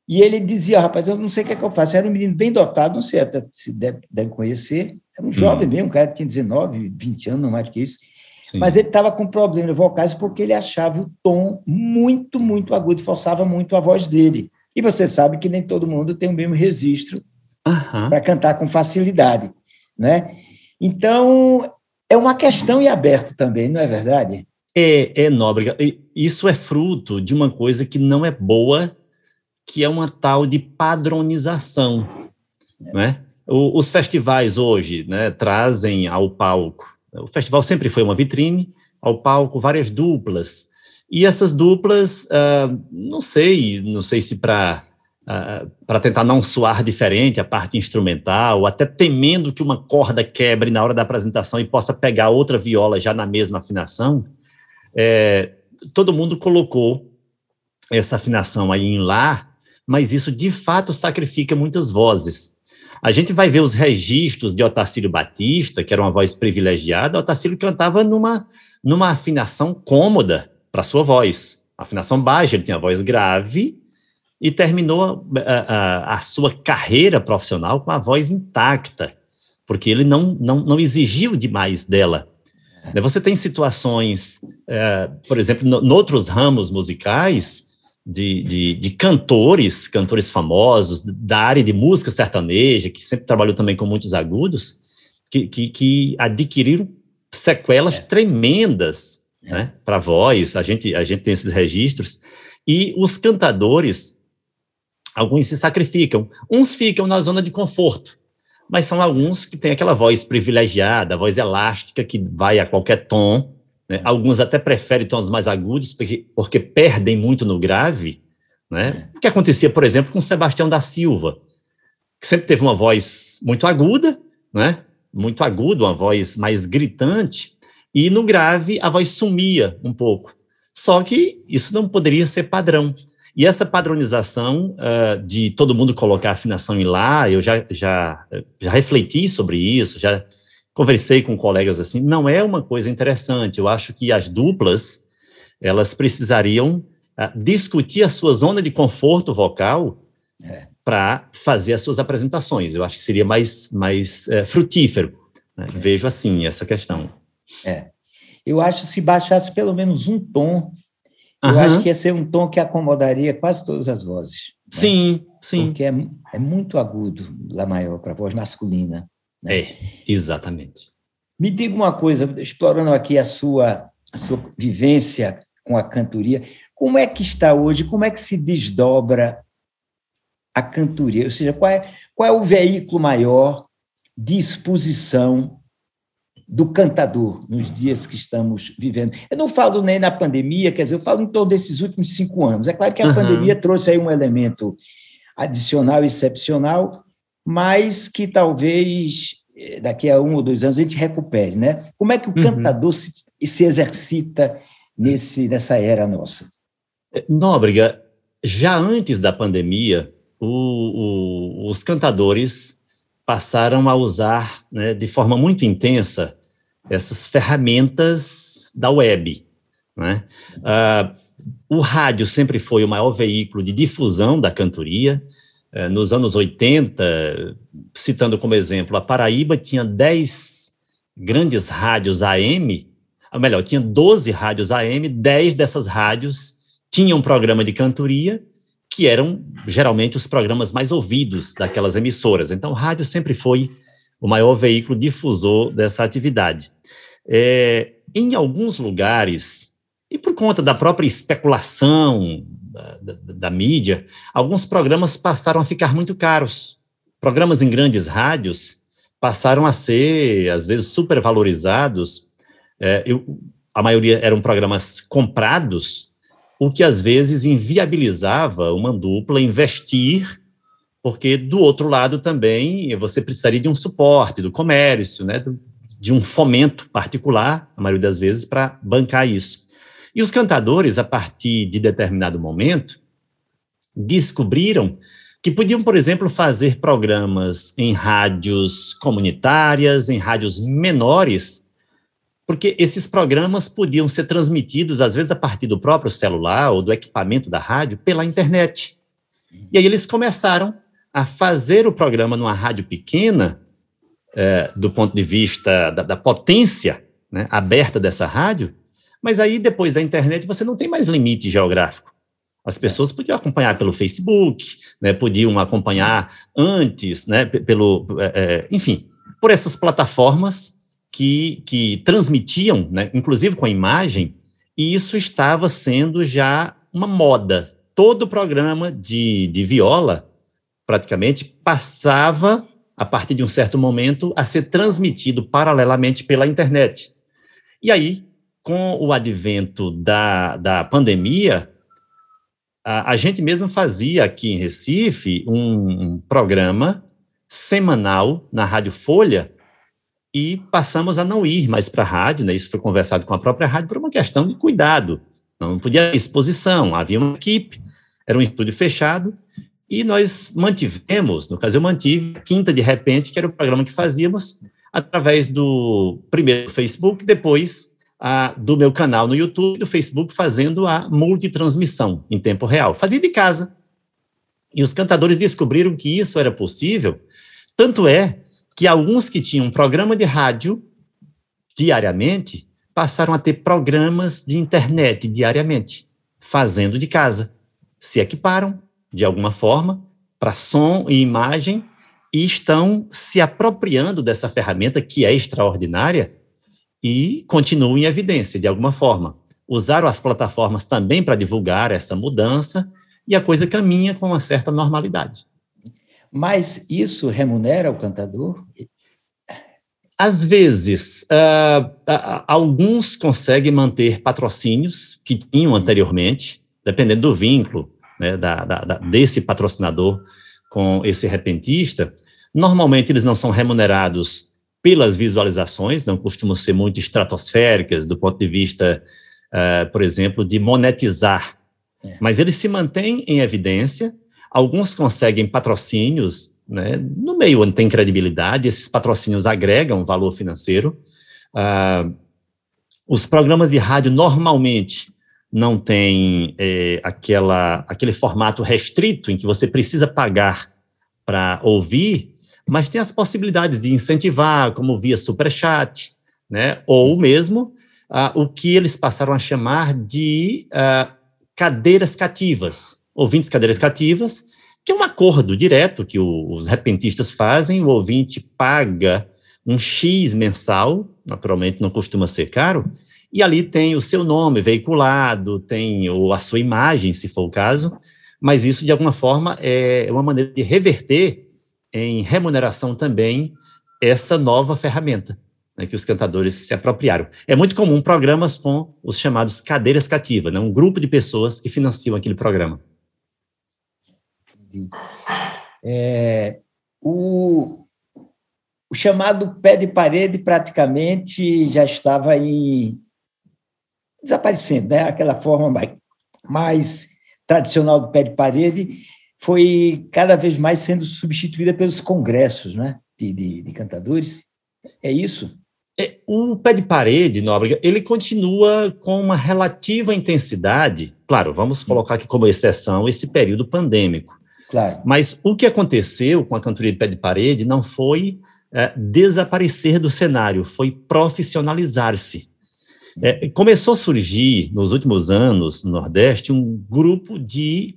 e ele dizia, rapaz, eu não sei o que, é que eu faço. Era um menino bem dotado, não sei até se deve, deve conhecer. Era um jovem uhum. mesmo, um cara que tinha 19, 20 anos, não mais do que isso. Sim. Mas ele estava com problemas vocais porque ele achava o tom muito, muito agudo, forçava muito a voz dele. E você sabe que nem todo mundo tem o mesmo registro uhum. para cantar com facilidade, né? Então, é uma questão em aberto também, não é verdade? É, é Nóbrega. Isso é fruto de uma coisa que não é boa que é uma tal de padronização, né? os festivais hoje né, trazem ao palco, o festival sempre foi uma vitrine, ao palco várias duplas, e essas duplas, uh, não sei, não sei se para uh, ah, para tentar não soar diferente a parte instrumental, até temendo que uma corda quebre na hora da apresentação e possa pegar outra viola já na mesma afinação, é, todo mundo colocou essa afinação aí em Lá mas isso de fato sacrifica muitas vozes. A gente vai ver os registros de Otacílio Batista, que era uma voz privilegiada, Otacílio cantava numa, numa afinação cômoda para sua voz. Afinação baixa, ele tinha voz grave e terminou a, a, a, sua carreira profissional com a voz intacta, porque ele não, não, não exigiu demais dela. Você tem situações, é, por exemplo, em outros ramos musicais, de, de, de, cantores, cantores famosos, da área de música sertaneja, que sempre trabalhou também com muitos agudos, que, que, que adquiriram sequelas é. tremendas é. né, para a voz, a gente, a gente tem esses registros, e os cantadores, alguns se sacrificam, uns ficam na zona de conforto, mas são alguns que têm aquela voz privilegiada, a voz elástica que vai a qualquer tom, né? Alguns até preferem tons mais agudos, porque, porque perdem muito no grave. Né? É. O que acontecia, por exemplo, com Sebastião da Silva, que sempre teve uma voz muito aguda, né? muito aguda, uma voz mais gritante, e no grave a voz sumia um pouco. Só que isso não poderia ser padrão. E essa padronização uh, de todo mundo colocar afinação em Lá, eu já, já, já refleti sobre isso, já conversei com colegas assim, não é uma coisa interessante. Eu acho que as duplas elas precisariam uh, discutir a sua zona de conforto vocal é. para fazer as suas apresentações. Eu acho que seria mais, mais uh, frutífero. Né? É. Vejo assim essa questão. É. Eu acho que se baixasse pelo menos um tom, eu acho que ia ser um tom que acomodaria quase todas as vozes. Né? Sim, sim. Porque é, é muito agudo, lá maior, para a voz masculina. Né? É, exatamente. Me diga uma coisa, explorando aqui a sua, a sua vivência com a cantoria, como é que está hoje, como é que se desdobra a cantoria? Ou seja, qual é, qual é o veículo maior de exposição do cantador nos dias que estamos vivendo. Eu não falo nem na pandemia, quer dizer, eu falo em torno desses últimos cinco anos. É claro que a uhum. pandemia trouxe aí um elemento adicional, excepcional, mas que talvez eh, daqui a um ou dois anos a gente recupere, né? Como é que o uhum. cantador se, se exercita nesse, nessa era nossa? Nóbrega, já antes da pandemia, o, o, os cantadores passaram a usar né, de forma muito intensa essas ferramentas da web. Né? Uh, o rádio sempre foi o maior veículo de difusão da cantoria. Uh, nos anos 80, citando como exemplo, a Paraíba tinha 10 grandes rádios AM, ou melhor, tinha 12 rádios AM, 10 dessas rádios tinham um programa de cantoria que eram geralmente os programas mais ouvidos daquelas emissoras. Então, o rádio sempre foi o maior veículo difusor dessa atividade. É, em alguns lugares, e por conta da própria especulação da, da, da, mídia, alguns programas passaram a ficar muito caros. Programas em grandes rádios passaram a ser, às vezes, supervalorizados. É, eu, a maioria eram programas comprados o que às vezes inviabilizava uma dupla investir, porque do outro lado também você precisaria de um suporte do comércio, né, de um fomento particular, a maioria das vezes, para bancar isso. E os cantadores, a partir de determinado momento, descobriram que podiam, por exemplo, fazer programas em rádios comunitárias, em rádios menores, porque esses programas podiam ser transmitidos, às vezes, a partir do próprio celular ou do equipamento da rádio, pela internet. E aí eles começaram a fazer o programa numa rádio pequena, é, do ponto de vista da, da potência né, aberta dessa rádio, mas aí depois da internet você não tem mais limite geográfico. As pessoas podiam acompanhar pelo Facebook, né, podiam acompanhar antes, né, pelo, é, é enfim, por essas plataformas que, que transmitiam, né, inclusive com a imagem, e isso estava sendo já uma moda. Todo programa de, de viola, praticamente, passava, a partir de um certo momento, a ser transmitido paralelamente pela internet. E aí, com o advento da, da pandemia, a, a gente mesmo fazia aqui em Recife um, um programa semanal na Rádio Folha, e passamos a não ir mais para a rádio, né? isso foi conversado com a própria rádio por uma questão de cuidado, não podia exposição, havia uma equipe, era um estúdio fechado, e nós mantivemos, no caso eu mantive, Quinta de Repente, que era o programa que fazíamos através do primeiro Facebook, depois a, do meu canal no YouTube, do Facebook, fazendo a multitransmissão em tempo real. Fazia de casa. E os cantadores descobriram que isso era possível, tanto é que alguns que tinham programa de rádio diariamente passaram a ter programas de internet diariamente, fazendo de casa. Se equiparam, de alguma forma, para som e imagem e estão se apropriando dessa ferramenta que é extraordinária e continuam em evidência, de alguma forma. Usaram as plataformas também para divulgar essa mudança e a coisa caminha com uma certa normalidade. Mas isso remunera o cantador? Às vezes, uh, uh, alguns conseguem manter patrocínios que tinham anteriormente, dependendo do vínculo né, da, da, da, desse patrocinador com esse repentista. Normalmente, eles não são remunerados pelas visualizações, não costumam ser muito estratosféricas do ponto de vista, uh, por exemplo, de monetizar. É. Mas eles se mantêm em evidência Alguns conseguem patrocínios, né? no meio onde tem credibilidade, esses patrocínios agregam valor financeiro. Ah, os programas de rádio normalmente não têm é, aquela, aquele formato restrito em que você precisa pagar para ouvir, mas tem as possibilidades de incentivar, como via superchat, né? ou mesmo ah, o que eles passaram a chamar de ah, cadeiras cativas ouvintes cadeiras cativas, que é um acordo direto que o, os repentistas fazem, o ouvinte paga um X mensal, naturalmente não costuma ser caro, e ali tem o seu nome veiculado, tem ou a sua imagem, se for o caso, mas isso, de alguma forma, é uma maneira de reverter em remuneração também essa nova ferramenta. né, que os cantadores se apropriaram. É muito comum programas com os chamados cadeiras cativas, né, um grupo de pessoas que financiam aquele programa. É, o, o chamado pé de parede praticamente já estava em, desaparecendo, né? aquela forma mais, mais tradicional do pé de parede foi cada vez mais sendo substituída pelos congressos né? de, de, de cantadores. É isso? É, o pé de parede, Nóbrega, ele continua com uma relativa intensidade. Claro, vamos colocar aqui como exceção esse período pandêmico. Claro. Mas o que aconteceu com a cantoria de pé de parede não foi é, desaparecer do cenário, foi profissionalizar-se. É, começou a surgir, nos últimos anos, no Nordeste, um grupo de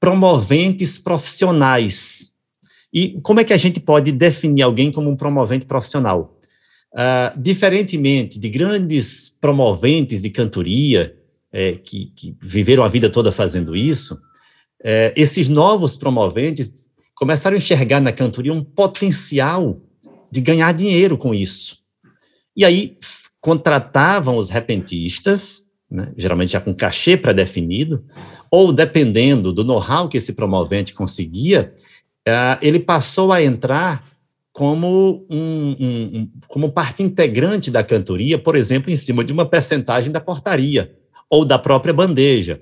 promoventes profissionais. E como é que a gente pode definir alguém como um promovente profissional? Uh, diferentemente de grandes promoventes de cantoria, é, que, que, viveram a vida toda fazendo isso, é, esses novos promoventes começaram a enxergar na cantoria um potencial de ganhar dinheiro com isso. E aí contratavam os repentistas, né, geralmente já com cachê pré-definido, ou dependendo do know-how que esse promovente conseguia, uh, ele passou a entrar como, um, um, um, como parte integrante da cantoria, por exemplo, em cima de uma percentagem da portaria ou da própria bandeja.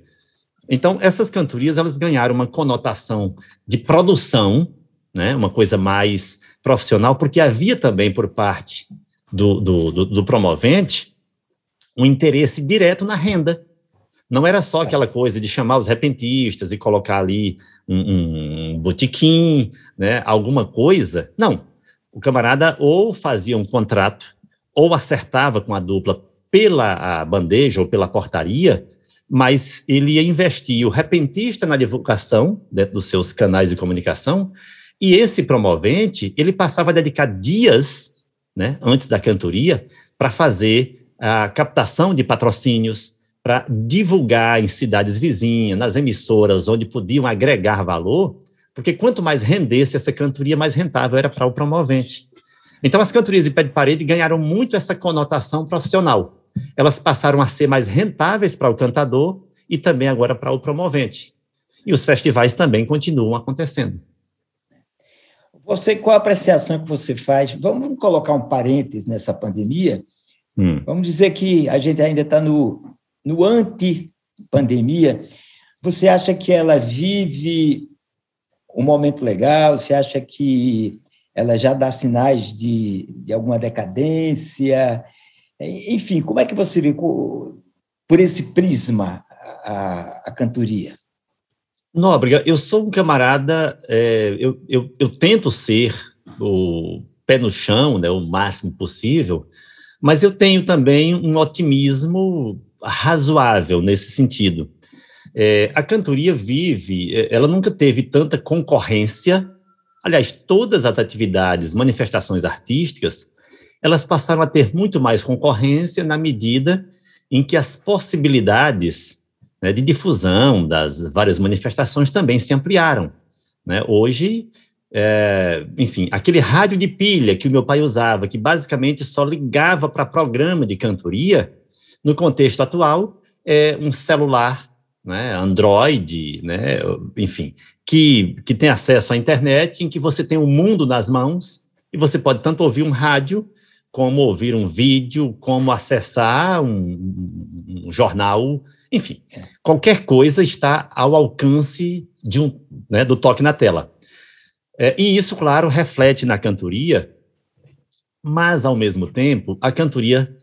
Então, essas cantorias elas ganharam uma conotação de produção, né, uma coisa mais profissional, porque havia também por parte do, do, do, do promovente um interesse direto na renda. Não era só aquela coisa de chamar os repentistas e colocar ali um, um botequim, né, alguma coisa. Não, o camarada ou fazia um contrato, ou acertava com a dupla pela bandeja ou pela portaria, mas ele ia investir o repentista na divulgação dos seus canais de comunicação, e esse promovente, ele passava a dedicar dias, né, antes da cantoria, para fazer a captação de patrocínios, para divulgar em cidades vizinhas, nas emissoras onde podiam agregar valor, porque quanto mais rendesse essa cantoria, mais rentável era para o promovente. Então, as cantorias de pé de parede ganharam muito essa conotação profissional. Elas passaram a ser mais rentáveis para o cantador e também agora para o promovente. E os festivais também continuam acontecendo. Você, qual a apreciação que você faz? Vamos colocar um parênteses nessa pandemia. Hum. Vamos dizer que a gente ainda está no, no anti-pandemia. Você acha que ela vive um momento legal? Você acha que ela já dá sinais de, de alguma decadência? Enfim, como é que você vê por esse prisma a, a cantoria? Nóbrega, eu sou um camarada, é, eu, eu, eu, tento ser o pé no chão, né, o máximo possível, mas eu tenho também um otimismo razoável nesse sentido. É, a cantoria vive, é, ela nunca teve tanta concorrência. Aliás, todas as atividades, manifestações artísticas, elas passaram a ter muito mais concorrência na medida em que as possibilidades né, de difusão das várias manifestações também se ampliaram. Né? Hoje, é, enfim, aquele rádio de pilha que o meu pai usava, que basicamente só ligava para programa de cantoria, no contexto atual, é um celular né, Android, né, enfim, que, que tem acesso à internet, em que você tem o um mundo nas mãos e você pode tanto ouvir um rádio, como ouvir um vídeo, como acessar um, um jornal, enfim, qualquer coisa está ao alcance de um, né, do toque na tela. É, e isso, claro, reflete na cantoria, mas, ao mesmo tempo, a cantoria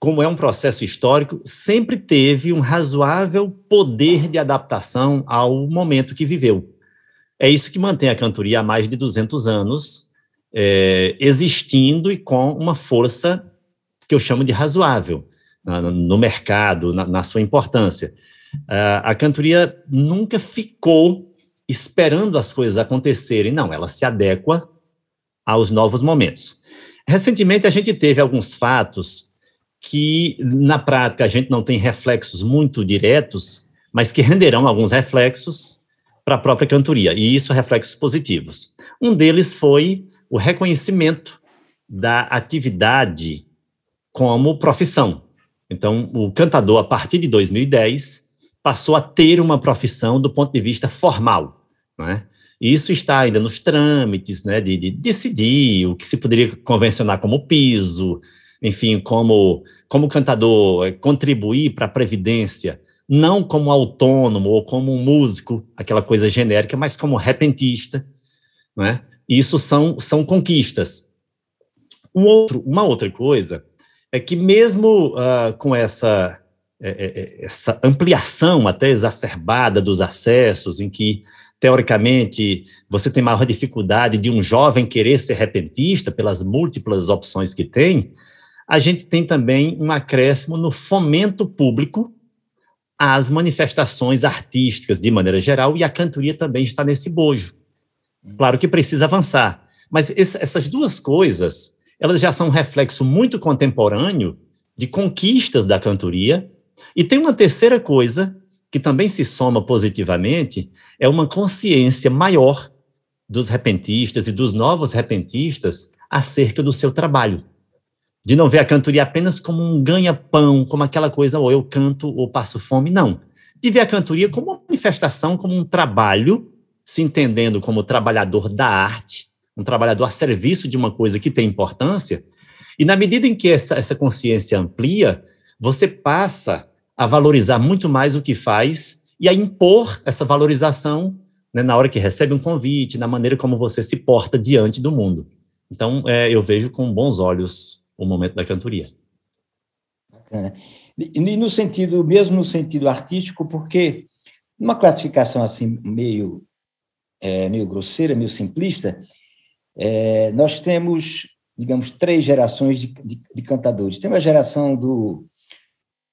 como é um processo histórico, sempre teve um razoável poder de adaptação ao momento que viveu. É isso que mantém a cantoria há mais de 200 anos é, existindo e com uma força que eu chamo de razoável no mercado, na, na sua importância. a cantoria nunca ficou esperando as coisas acontecerem, não, ela se adequa aos novos momentos. Recentemente, a gente teve alguns fatos que na prática a gente não tem reflexos muito diretos, mas que renderão alguns reflexos para a própria cantoria, e isso reflexos positivos. Um deles foi o reconhecimento da atividade como profissão. Então, o cantador, a partir de 2010, passou a ter uma profissão do ponto de vista formal. E isso está ainda nos trâmites né, de, de decidir o que se poderia convencionar como piso, enfim, como, como cantador eh, contribuir para a Previdência, não como autônomo ou como um músico, aquela coisa genérica, mas como repentista. E isso são, são conquistas. Um outro, uma outra coisa é que mesmo uh, com essa, é, é, essa ampliação até exacerbada dos acessos, em que, teoricamente, você tem maior dificuldade de um jovem querer ser repentista pelas múltiplas opções que tem, a gente tem também um acréscimo no fomento público às manifestações artísticas de maneira geral, e a cantoria também está nesse bojo. Claro que precisa avançar, mas essas duas coisas elas já são um reflexo muito contemporâneo de conquistas da cantoria. E tem uma terceira coisa que também se soma positivamente, é uma consciência maior dos repentistas e dos novos repentistas acerca do seu trabalho. De não ver a cantoria apenas como um ganha-pão, como aquela coisa, ou eu canto ou passo fome, não. De ver a cantoria como uma manifestação, como um trabalho, se entendendo como trabalhador da arte, um trabalhador a serviço de uma coisa que tem importância, e na medida em que essa, essa consciência amplia, você passa a valorizar muito mais o que faz e a impor essa valorização né, na hora que recebe um convite, na maneira como você se porta diante do mundo. Então, é, eu vejo com bons olhos o momento da cantoria. Bacana. E no sentido, mesmo no sentido artístico, porque uma classificação assim meio, é, meio grosseira, meio simplista, é, nós temos, digamos, três gerações de, de, de cantadores. Tem a geração do,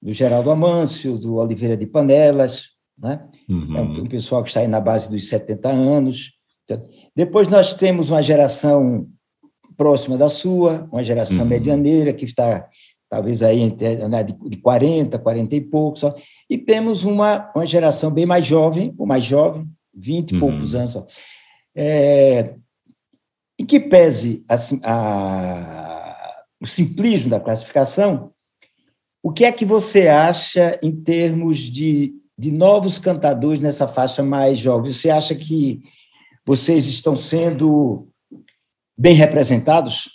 do Geraldo Amâncio, do Oliveira de Panelas, né? Uhum. é um, pessoal que está aí na base dos 70 anos. Depois nós temos uma geração próxima da sua, uma geração uhum. medianeira, que está talvez aí entre, né, de 40, 40 e poucos, e temos uma, uma geração bem mais jovem, ou mais jovem, 20 e uhum. poucos anos. É, e que pese assim, a, o simplismo da classificação, o que é que você acha em termos de, de novos cantadores nessa faixa mais jovem? Você acha que vocês estão sendo bem representados,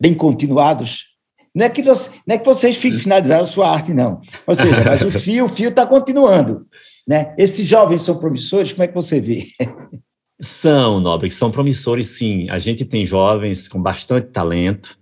bem continuados? Não é que, você, não é que vocês finalizaram a sua arte, não. Ou seja, mas o fio, o fio está continuando. Né? Esses jovens são promissores, como é que você vê? São, Nobre, são promissores, sim. A gente tem jovens com bastante talento,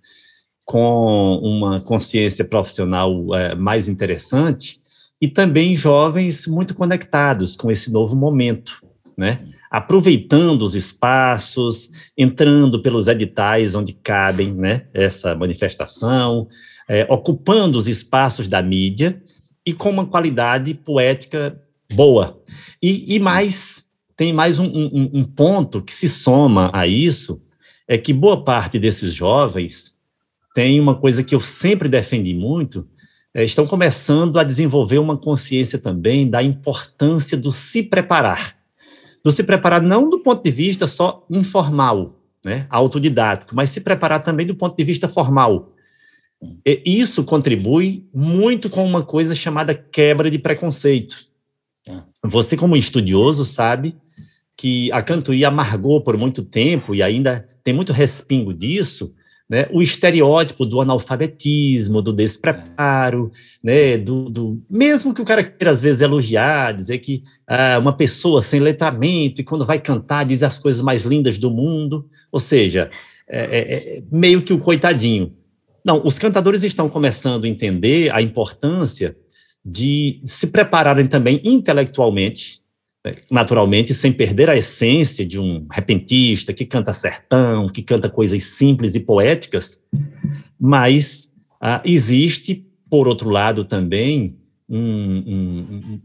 com uma consciência profissional é, mais interessante, e também jovens muito conectados com esse novo momento, né? Aproveitando os espaços, entrando pelos editais onde cabem né, essa manifestação, é, ocupando os espaços da mídia e com uma qualidade poética boa. E, e mais tem mais um, um, um ponto que se soma a isso, é que boa parte desses jovens tem uma coisa que eu sempre defendi muito, estão começando a desenvolver uma consciência também da importância do se preparar. Do se preparar não do ponto de vista só informal, né, autodidático, mas se preparar também do ponto de vista formal. E isso contribui muito com uma coisa chamada quebra de preconceito. Você, como estudioso, sabe que a cantoria amargou por muito tempo e ainda tem muito respingo disso, né, o estereótipo do analfabetismo, do despreparo, né, do, do, mesmo que o cara queira às vezes elogiar, dizer que ah, uma pessoa sem letramento e quando vai cantar diz as coisas mais lindas do mundo, ou seja, é, é, é meio que o coitadinho. Não, os cantadores estão começando a entender a importância de se prepararem também intelectualmente, naturalmente, sem perder a essência de um repentista que canta sertão, que canta coisas simples e poéticas, mas ah, existe, por outro lado, também um, um,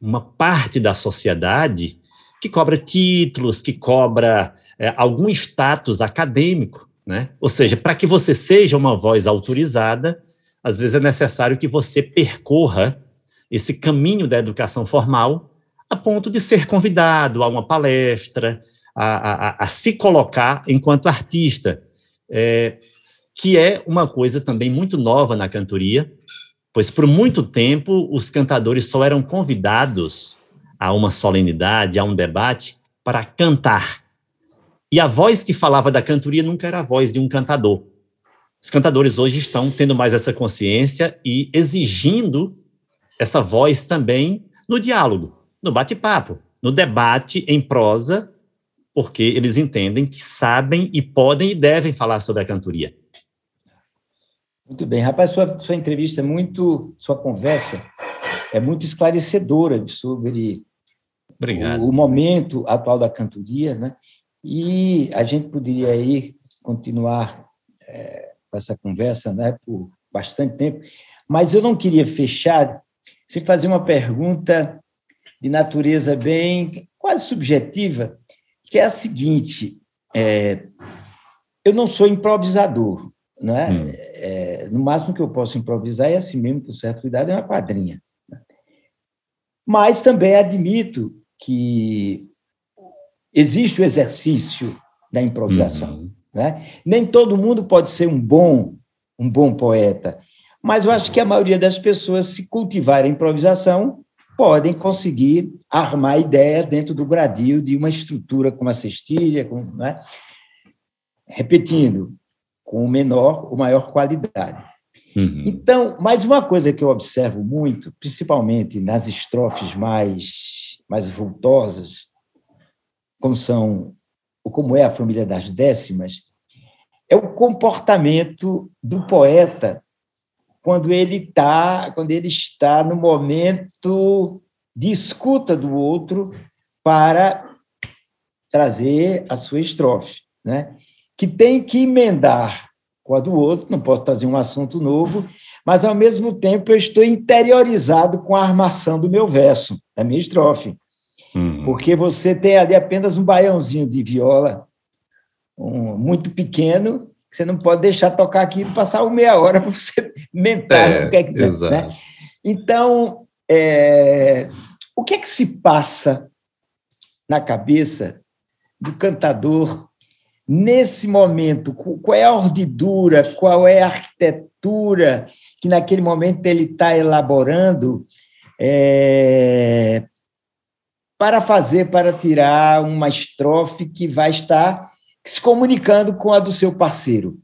uma parte da sociedade que cobra títulos, que cobra é, algum status acadêmico, né? Ou seja, para que você seja uma voz autorizada, às vezes é necessário que você percorra esse caminho da educação formal a ponto de ser convidado a uma palestra, a, a, a se colocar enquanto artista. É, que é uma coisa também muito nova na cantoria, pois por muito tempo os cantadores só eram convidados a uma solenidade, a um debate, para cantar. E a voz que falava da cantoria nunca era a voz de um cantador. Os cantadores hoje estão tendo mais essa consciência e exigindo essa voz também no diálogo, no bate-papo, no debate em prosa, porque eles entendem que sabem e podem e devem falar sobre a cantoria. Muito bem. Rapaz, sua, sua entrevista é muito, sua conversa é muito esclarecedora sobre o, o, momento atual da cantoria, né? E a gente poderia aí continuar é, essa conversa, né, por bastante tempo, mas eu não queria fechar sem fazer uma pergunta de natureza bem quase subjetiva, que é a seguinte: é, eu não sou improvisador, né? Hum. É, no máximo que eu posso improvisar é assim mesmo, com certa cuidado, é uma quadrinha. Né? Mas também admito que existe o exercício da improvisação. Uhum. Né? Nem todo mundo pode ser um bom, um bom poeta, mas eu acho que a maioria das pessoas, se cultivarem a improvisação, podem conseguir armar ideia dentro do gradil de uma estrutura como a cestilha, com, né? repetindo, com o menor ou maior qualidade. Uhum. Então, mais uma coisa que eu observo muito, principalmente nas estrofes mais, mais vultosas, como são como é a família das décimas, é o comportamento do poeta quando ele tá, quando ele está no momento de escuta do outro para trazer a sua estrofe, né? Que tem que emendar com a do outro, não posso trazer um assunto novo, mas ao mesmo tempo eu estou interiorizado com a armação do meu verso, da minha estrofe. Uhum. Porque você tem ali apenas um baiãozinho de viola um, muito pequeno você não pode deixar tocar aquilo e passar uma meia hora para você <laughs> mentar é, o que é que né? Então, é, o que é que se passa na cabeça do cantador nesse momento? Qual é a ordidura, qual é a arquitetura que naquele momento ele está elaborando é, para fazer, para tirar uma estrofe que vai estar se comunicando com a do seu parceiro.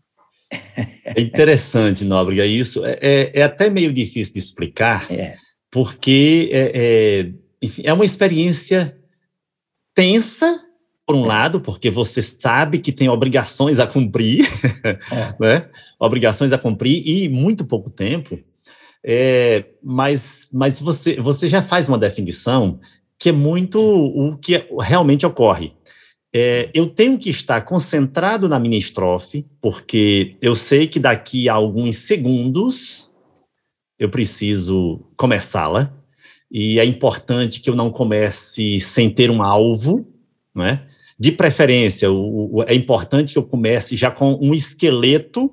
É interessante, Nóbrega, isso. É, é, é, até meio difícil de explicar, é. porque é, é, enfim, é uma experiência tensa, por um lado, porque você sabe que tem obrigações a cumprir, é. <laughs> né? obrigações a cumprir e muito pouco tempo, é, mas, mas você, você já faz uma definição que é muito o que realmente ocorre é, eu tenho que estar concentrado na minha estrofe, porque eu sei que daqui a alguns segundos eu preciso começá-la, e é importante que eu não comece sem ter um alvo, não é? De preferência, o, o, é importante que eu comece já com um esqueleto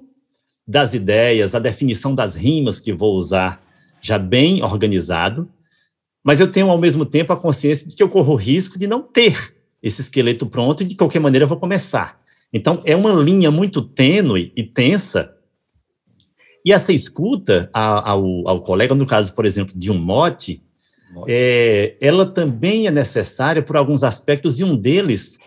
das ideias, a definição das rimas que vou usar já bem organizado, mas eu tenho ao mesmo tempo a consciência de que eu corro o risco de não ter esse esqueleto pronto e de qualquer maneira eu vou começar. Então, é uma linha muito tênue e tensa. E essa escuta ao, ao colega, no caso, por exemplo, de um mote, é, ela também é necessária por alguns aspectos, e um deles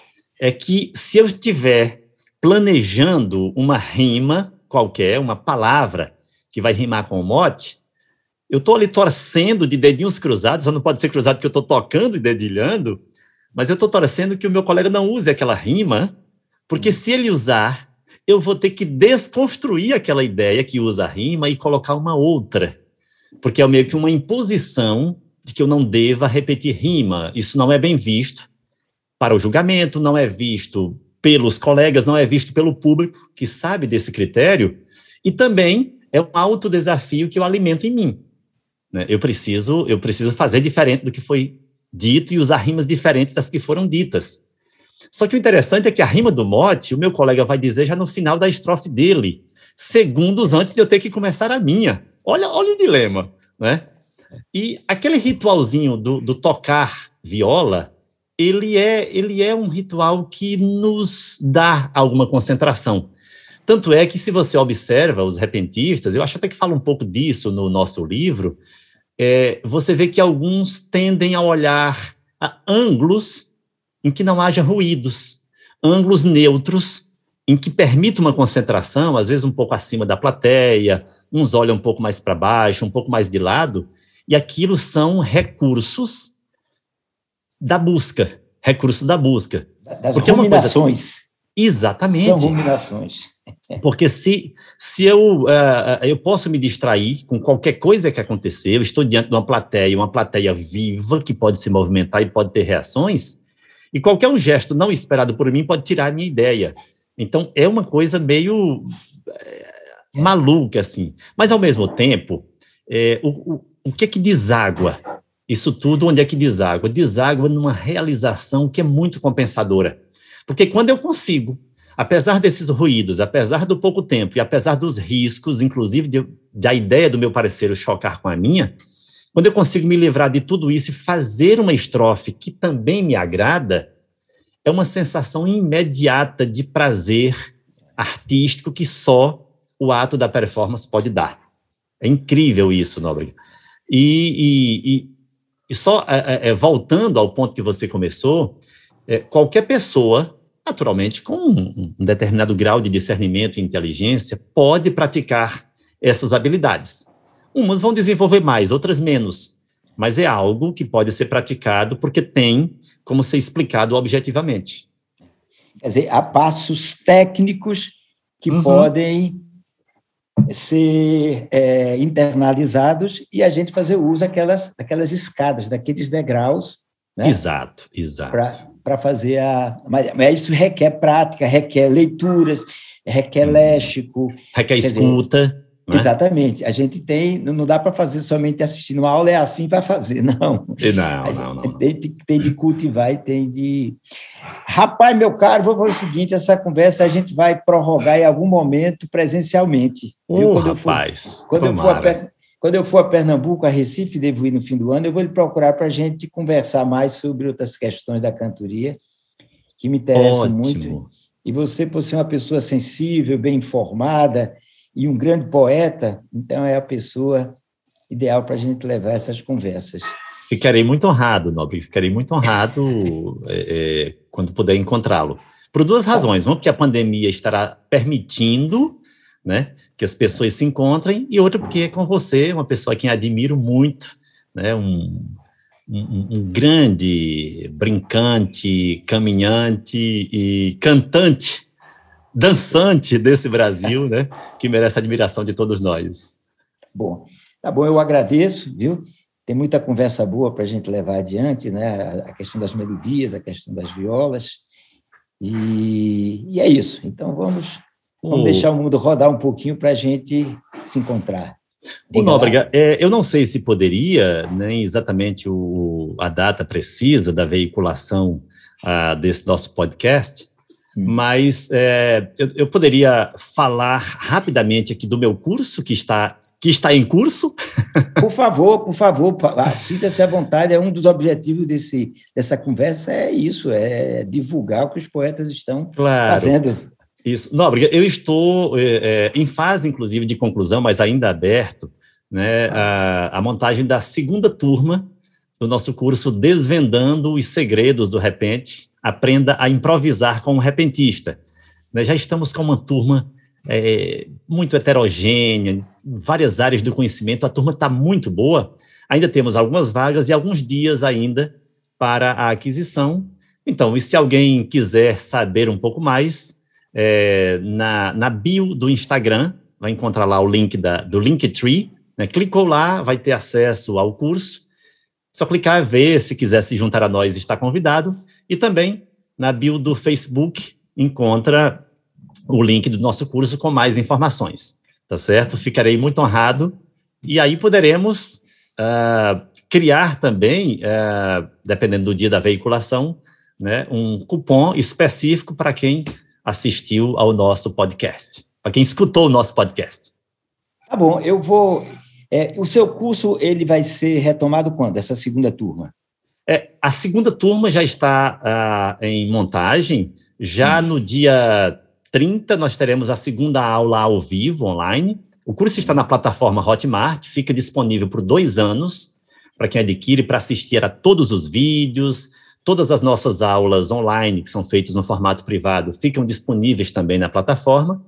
é que se eu estiver planejando uma rima qualquer, uma palavra que vai rimar com o mote, eu estou ali torcendo de dedinhos cruzados, só não pode ser cruzado porque eu estou tocando e dedilhando, mas eu estou torcendo que o meu colega não use aquela rima, porque hum. se ele usar, eu vou ter que desconstruir aquela ideia que usa a rima e colocar uma outra. Porque é meio que uma imposição de que eu não deva repetir rima. Isso não é bem visto para o julgamento, não é visto pelos colegas, não é visto pelo público que sabe desse critério, e também é um alto desafio que eu alimento em mim. Né? Eu preciso, eu preciso fazer diferente do que foi dito e usar rimas diferentes das que foram ditas. Só que o interessante é que a rima do mote, o meu colega vai dizer já no final da estrofe dele, segundos antes de eu ter que começar a minha. Olha, olha o dilema, né? E aquele ritualzinho do, do tocar viola, ele é, ele é um ritual que nos dá alguma concentração. Tanto é que, se você observa os repentistas, eu acho até que fala um pouco disso no nosso livro, é, você vê que alguns tendem a olhar a ângulos em que não haja ruídos, ângulos neutros, em que permita uma concentração, às vezes um pouco acima da plateia, uns olham um pouco mais para baixo, um pouco mais de lado, e aquilo são recursos da busca, recursos da busca. Das Porque ruminações. É uma coisa... Exatamente. São ruminações. Porque se, se eu, uh, eu posso me distrair com qualquer coisa que acontecer, eu estou diante de uma plateia, uma plateia viva, que pode se movimentar e pode ter reações, e qualquer um gesto não esperado por mim pode tirar a minha ideia. Então, é uma coisa meio é, maluca, assim. Mas, ao mesmo tempo, é, o, o, o que é que deságua? Isso tudo, onde é que deságua? Deságua numa realização que é muito compensadora. Porque quando eu consigo apesar desses ruídos, apesar do pouco tempo e apesar dos riscos, inclusive de, de, a ideia do meu parceiro chocar com a minha, quando eu consigo me livrar de tudo isso e fazer uma estrofe que também me agrada, é uma sensação imediata de prazer artístico que só o ato da performance pode dar. É incrível isso, Nóbrega. E, e, e, e só é, é, voltando ao ponto que você começou, é, qualquer pessoa naturalmente, com um, determinado grau de discernimento e inteligência, pode praticar essas habilidades. Umas vão desenvolver mais, outras menos, mas é algo que pode ser praticado porque tem como ser explicado objetivamente. Quer dizer, há passos técnicos que uhum. podem ser é, internalizados e a gente fazer uso daquelas, daquelas escadas, daqueles degraus. Né? Exato, exato para fazer a. Mas, mas, isso requer prática, requer leituras, requer hum. léxico. Requer escuta. Né? Exatamente. A gente tem, não dá para fazer somente assistindo uma aula, é assim vai fazer, <laughs> não. Não, não, não. Tem, tem, de cultivar e tem de. Rapaz, meu caro, vou fazer o seguinte: essa conversa a gente vai prorrogar em algum momento presencialmente. Oh, quando rapaz, eu for, quando eu for quando eu for a Pernambuco, a Recife, devo ir no fim do ano, eu vou lhe procurar para a gente conversar mais sobre outras questões da cantoria que me interessam Ótimo. muito. E você, por ser uma pessoa sensível, bem informada e um grande poeta, então é a pessoa ideal para a gente levar essas conversas. Ficarei muito honrado, Nobre, ficarei muito honrado é, é, quando puder encontrá-lo. Por duas razões. Uma, porque a pandemia estará permitindo né? Que as pessoas se encontrem, e outra porque é com você, uma pessoa que admiro muito, né? Um, um, um, grande brincante, caminhante e cantante, dançante desse Brasil, né? Que merece a admiração de todos nós. Bom, tá bom, eu agradeço, viu? Tem muita conversa boa para a gente levar adiante, né? A questão das melodias, a questão das violas. E, e é isso. Então vamos Vamos o... deixar o mundo rodar um pouquinho para a gente se encontrar. O Nóbrega, é, eu não sei se poderia, nem exatamente o, a data precisa da veiculação ah, desse nosso podcast, hum. mas é, eu, eu, poderia falar rapidamente aqui do meu curso que está que está em curso. <laughs> Por favor, por favor, sinta-se à vontade. É um dos objetivos desse, dessa conversa é isso, é divulgar o que os poetas estão claro. fazendo. Isso. Nóbrega, eu estou é, é, em fase, inclusive, de conclusão, mas ainda aberto, né, a, a, montagem da segunda turma do nosso curso Desvendando os Segredos do Repente, Aprenda a Improvisar com o Repentista. Né, já estamos com uma turma é, muito heterogênea, várias áreas do conhecimento, a turma está muito boa, ainda temos algumas vagas e alguns dias ainda para a aquisição. Então, e se alguém quiser saber um pouco mais, é, na, na bio do Instagram, vai encontrar lá o link da, do Linktree, né? clicou lá, vai ter acesso ao curso, só clicar, ver, se quiser se juntar a nós, está convidado, e também na bio do Facebook encontra o link do nosso curso com mais informações, tá certo? Ficarei muito honrado, e aí poderemos uh, criar também, uh, dependendo do dia da veiculação, né, um cupom específico para quem assistiu ao nosso podcast, para quem escutou o nosso podcast. Tá bom, eu vou. É, o seu curso ele vai ser retomado quando? Essa segunda turma? É, a segunda turma já está uh, em montagem, já hum. no dia 30, nós teremos a segunda aula ao vivo, online. O curso está na plataforma Hotmart, fica disponível por dois anos para quem adquire para assistir a todos os vídeos, todas as nossas aulas online, que são feitas no formato privado, ficam disponíveis também na plataforma.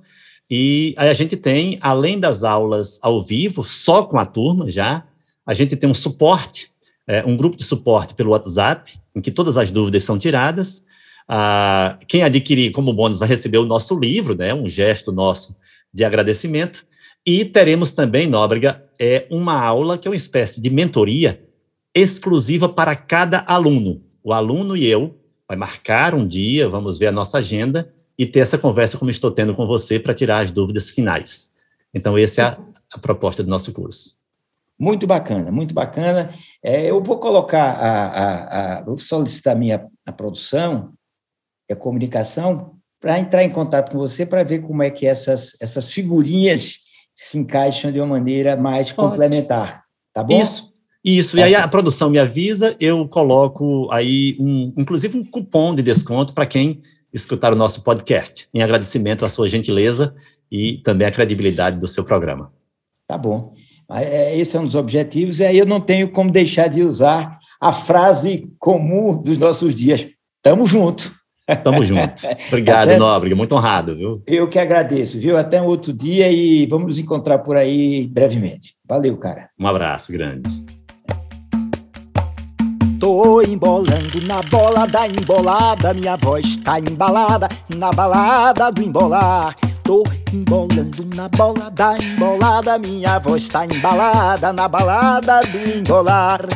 E aí a gente tem, além das aulas ao vivo, só com a turma já, a gente tem um suporte, é, um grupo de suporte pelo WhatsApp, em que todas as dúvidas são tiradas. Ah, quem adquirir como bônus vai receber o nosso livro, né, um gesto nosso de agradecimento. E teremos também, Nóbrega, é uma aula que é uma espécie de mentoria exclusiva para cada aluno. O aluno e eu vai marcar um dia, vamos ver a nossa agenda e ter essa conversa como estou tendo com você para tirar as dúvidas finais. Então, essa é a, a proposta do nosso curso. Muito bacana, muito bacana. É, eu vou colocar a, a, a, vou solicitar a minha a produção, a comunicação, para entrar em contato com você para ver como é que essas, essas figurinhas se encaixam de uma maneira mais Pode. complementar. Tá bom? Isso. Isso, e aí a produção me avisa, eu coloco aí, um, inclusive, um cupom de desconto para quem escutar o nosso podcast, em agradecimento à sua gentileza e também à credibilidade do seu programa. Tá bom. É, esse é um dos objetivos, e aí eu não tenho como deixar de usar a frase comum dos nossos dias: tamo junto. Tamo <laughs> junto. Obrigado, tá Nóbrega. Muito honrado, viu? Eu que agradeço, viu? Até um outro dia e vamos nos encontrar por aí brevemente. Valeu, cara. Um abraço grande. Tô embolando na bola da embolada, minha voz tá embalada na balada do embolar. Tô embolando na bola da embolada, minha voz tá embalada na balada do embolar.